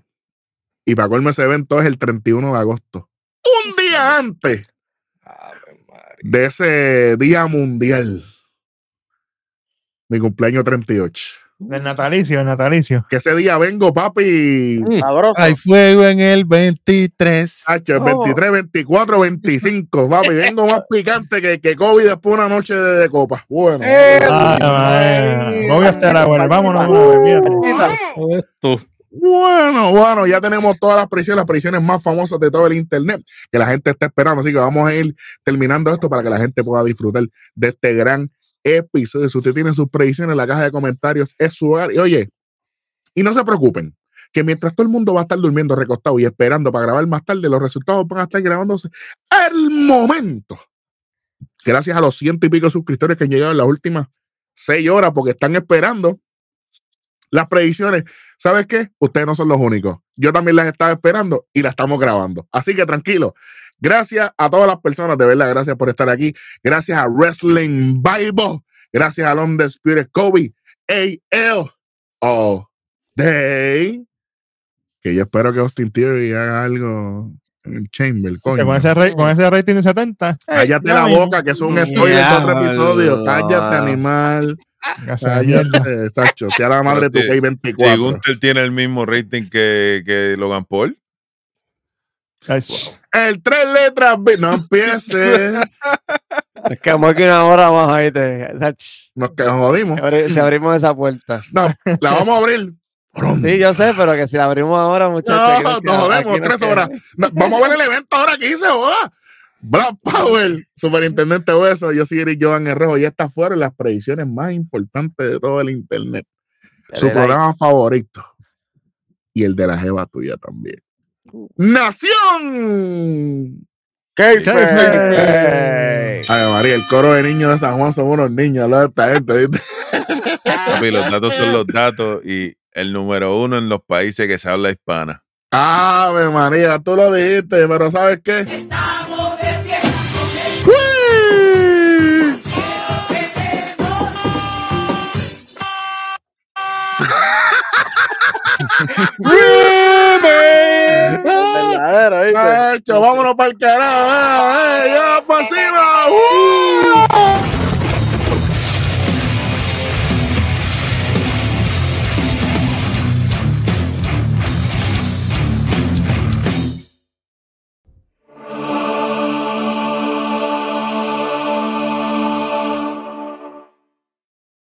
Y para colmo ese evento es el 31 de agosto. Un día antes de ese día mundial. Mi cumpleaños 38. Del natalicio, el natalicio. Que ese día vengo, papi. Sabroso. fuego en el 23. Hacho, el Oh. 23, 24, 25, papi. Vengo más picante que, que COVID después de una noche de, de copa. Bueno. Eh, Ah, ay, Voy hasta la. Vámonos. Esto. Bueno, bueno, ya tenemos todas las prisiones, las prisiones más famosas de todo el internet, que la gente está esperando. Así que vamos a ir terminando esto para que la gente pueda disfrutar de este gran episodio. Si usted tiene sus predicciones, la caja de comentarios es su hogar. Y oye, y no se preocupen, que mientras todo el mundo va a estar durmiendo recostado y esperando para grabar más tarde, los resultados van a estar grabándose al momento. Gracias a los ciento y pico suscriptores que han llegado en las últimas seis horas porque están esperando las predicciones. ¿Sabes qué? Ustedes no son los únicos. Yo también las estaba esperando y las estamos grabando. Así que tranquilo. Gracias a todas las personas, de verdad, gracias por estar aquí. Gracias a Wrestling Bible. Gracias a London Spirit Kobe. AL All Day. Que yo espero que Austin Theory haga algo en el Chamber. coño. Con ese, ra- con ese rating de 70. Cállate ya la boca, que es un spoiler de otro episodio. Cállate, animal. Cállate, Sacho. Sea la madre de tu Pero si- K24. Si Gunther tiene el mismo rating que, que Logan Paul. Ay, El tres letras B. No empieces. Es que vamos aquí una hora más ahí. Te, Nos que nos jodimos. si abrimos esa puerta. No, la vamos a abrir. Sí, yo sé, pero que si la abrimos ahora, muchachos. No, nos jodemos. Tres horas. No, vamos a ver el evento ahora que hice, joda. Black Power, Superintendente Hueso, yo soy Eric Joan Herrero y estas fueron las predicciones más importantes de todo el internet. Su programa favorito y el de la jeva tuya también. ¡Nación! Ay, María, el coro de niños de San Juan son unos niños, ¿no? Esta gente, ¿viste? Papi, los datos son los datos y el número uno en los países que se habla hispana. Ave María, tú lo dijiste, pero ¿sabes qué? ¡Uy! Verdadero, ¿viste? Nacho, vámonos para el carajo. eh, eh, ¡Ya encima! ¡Uh!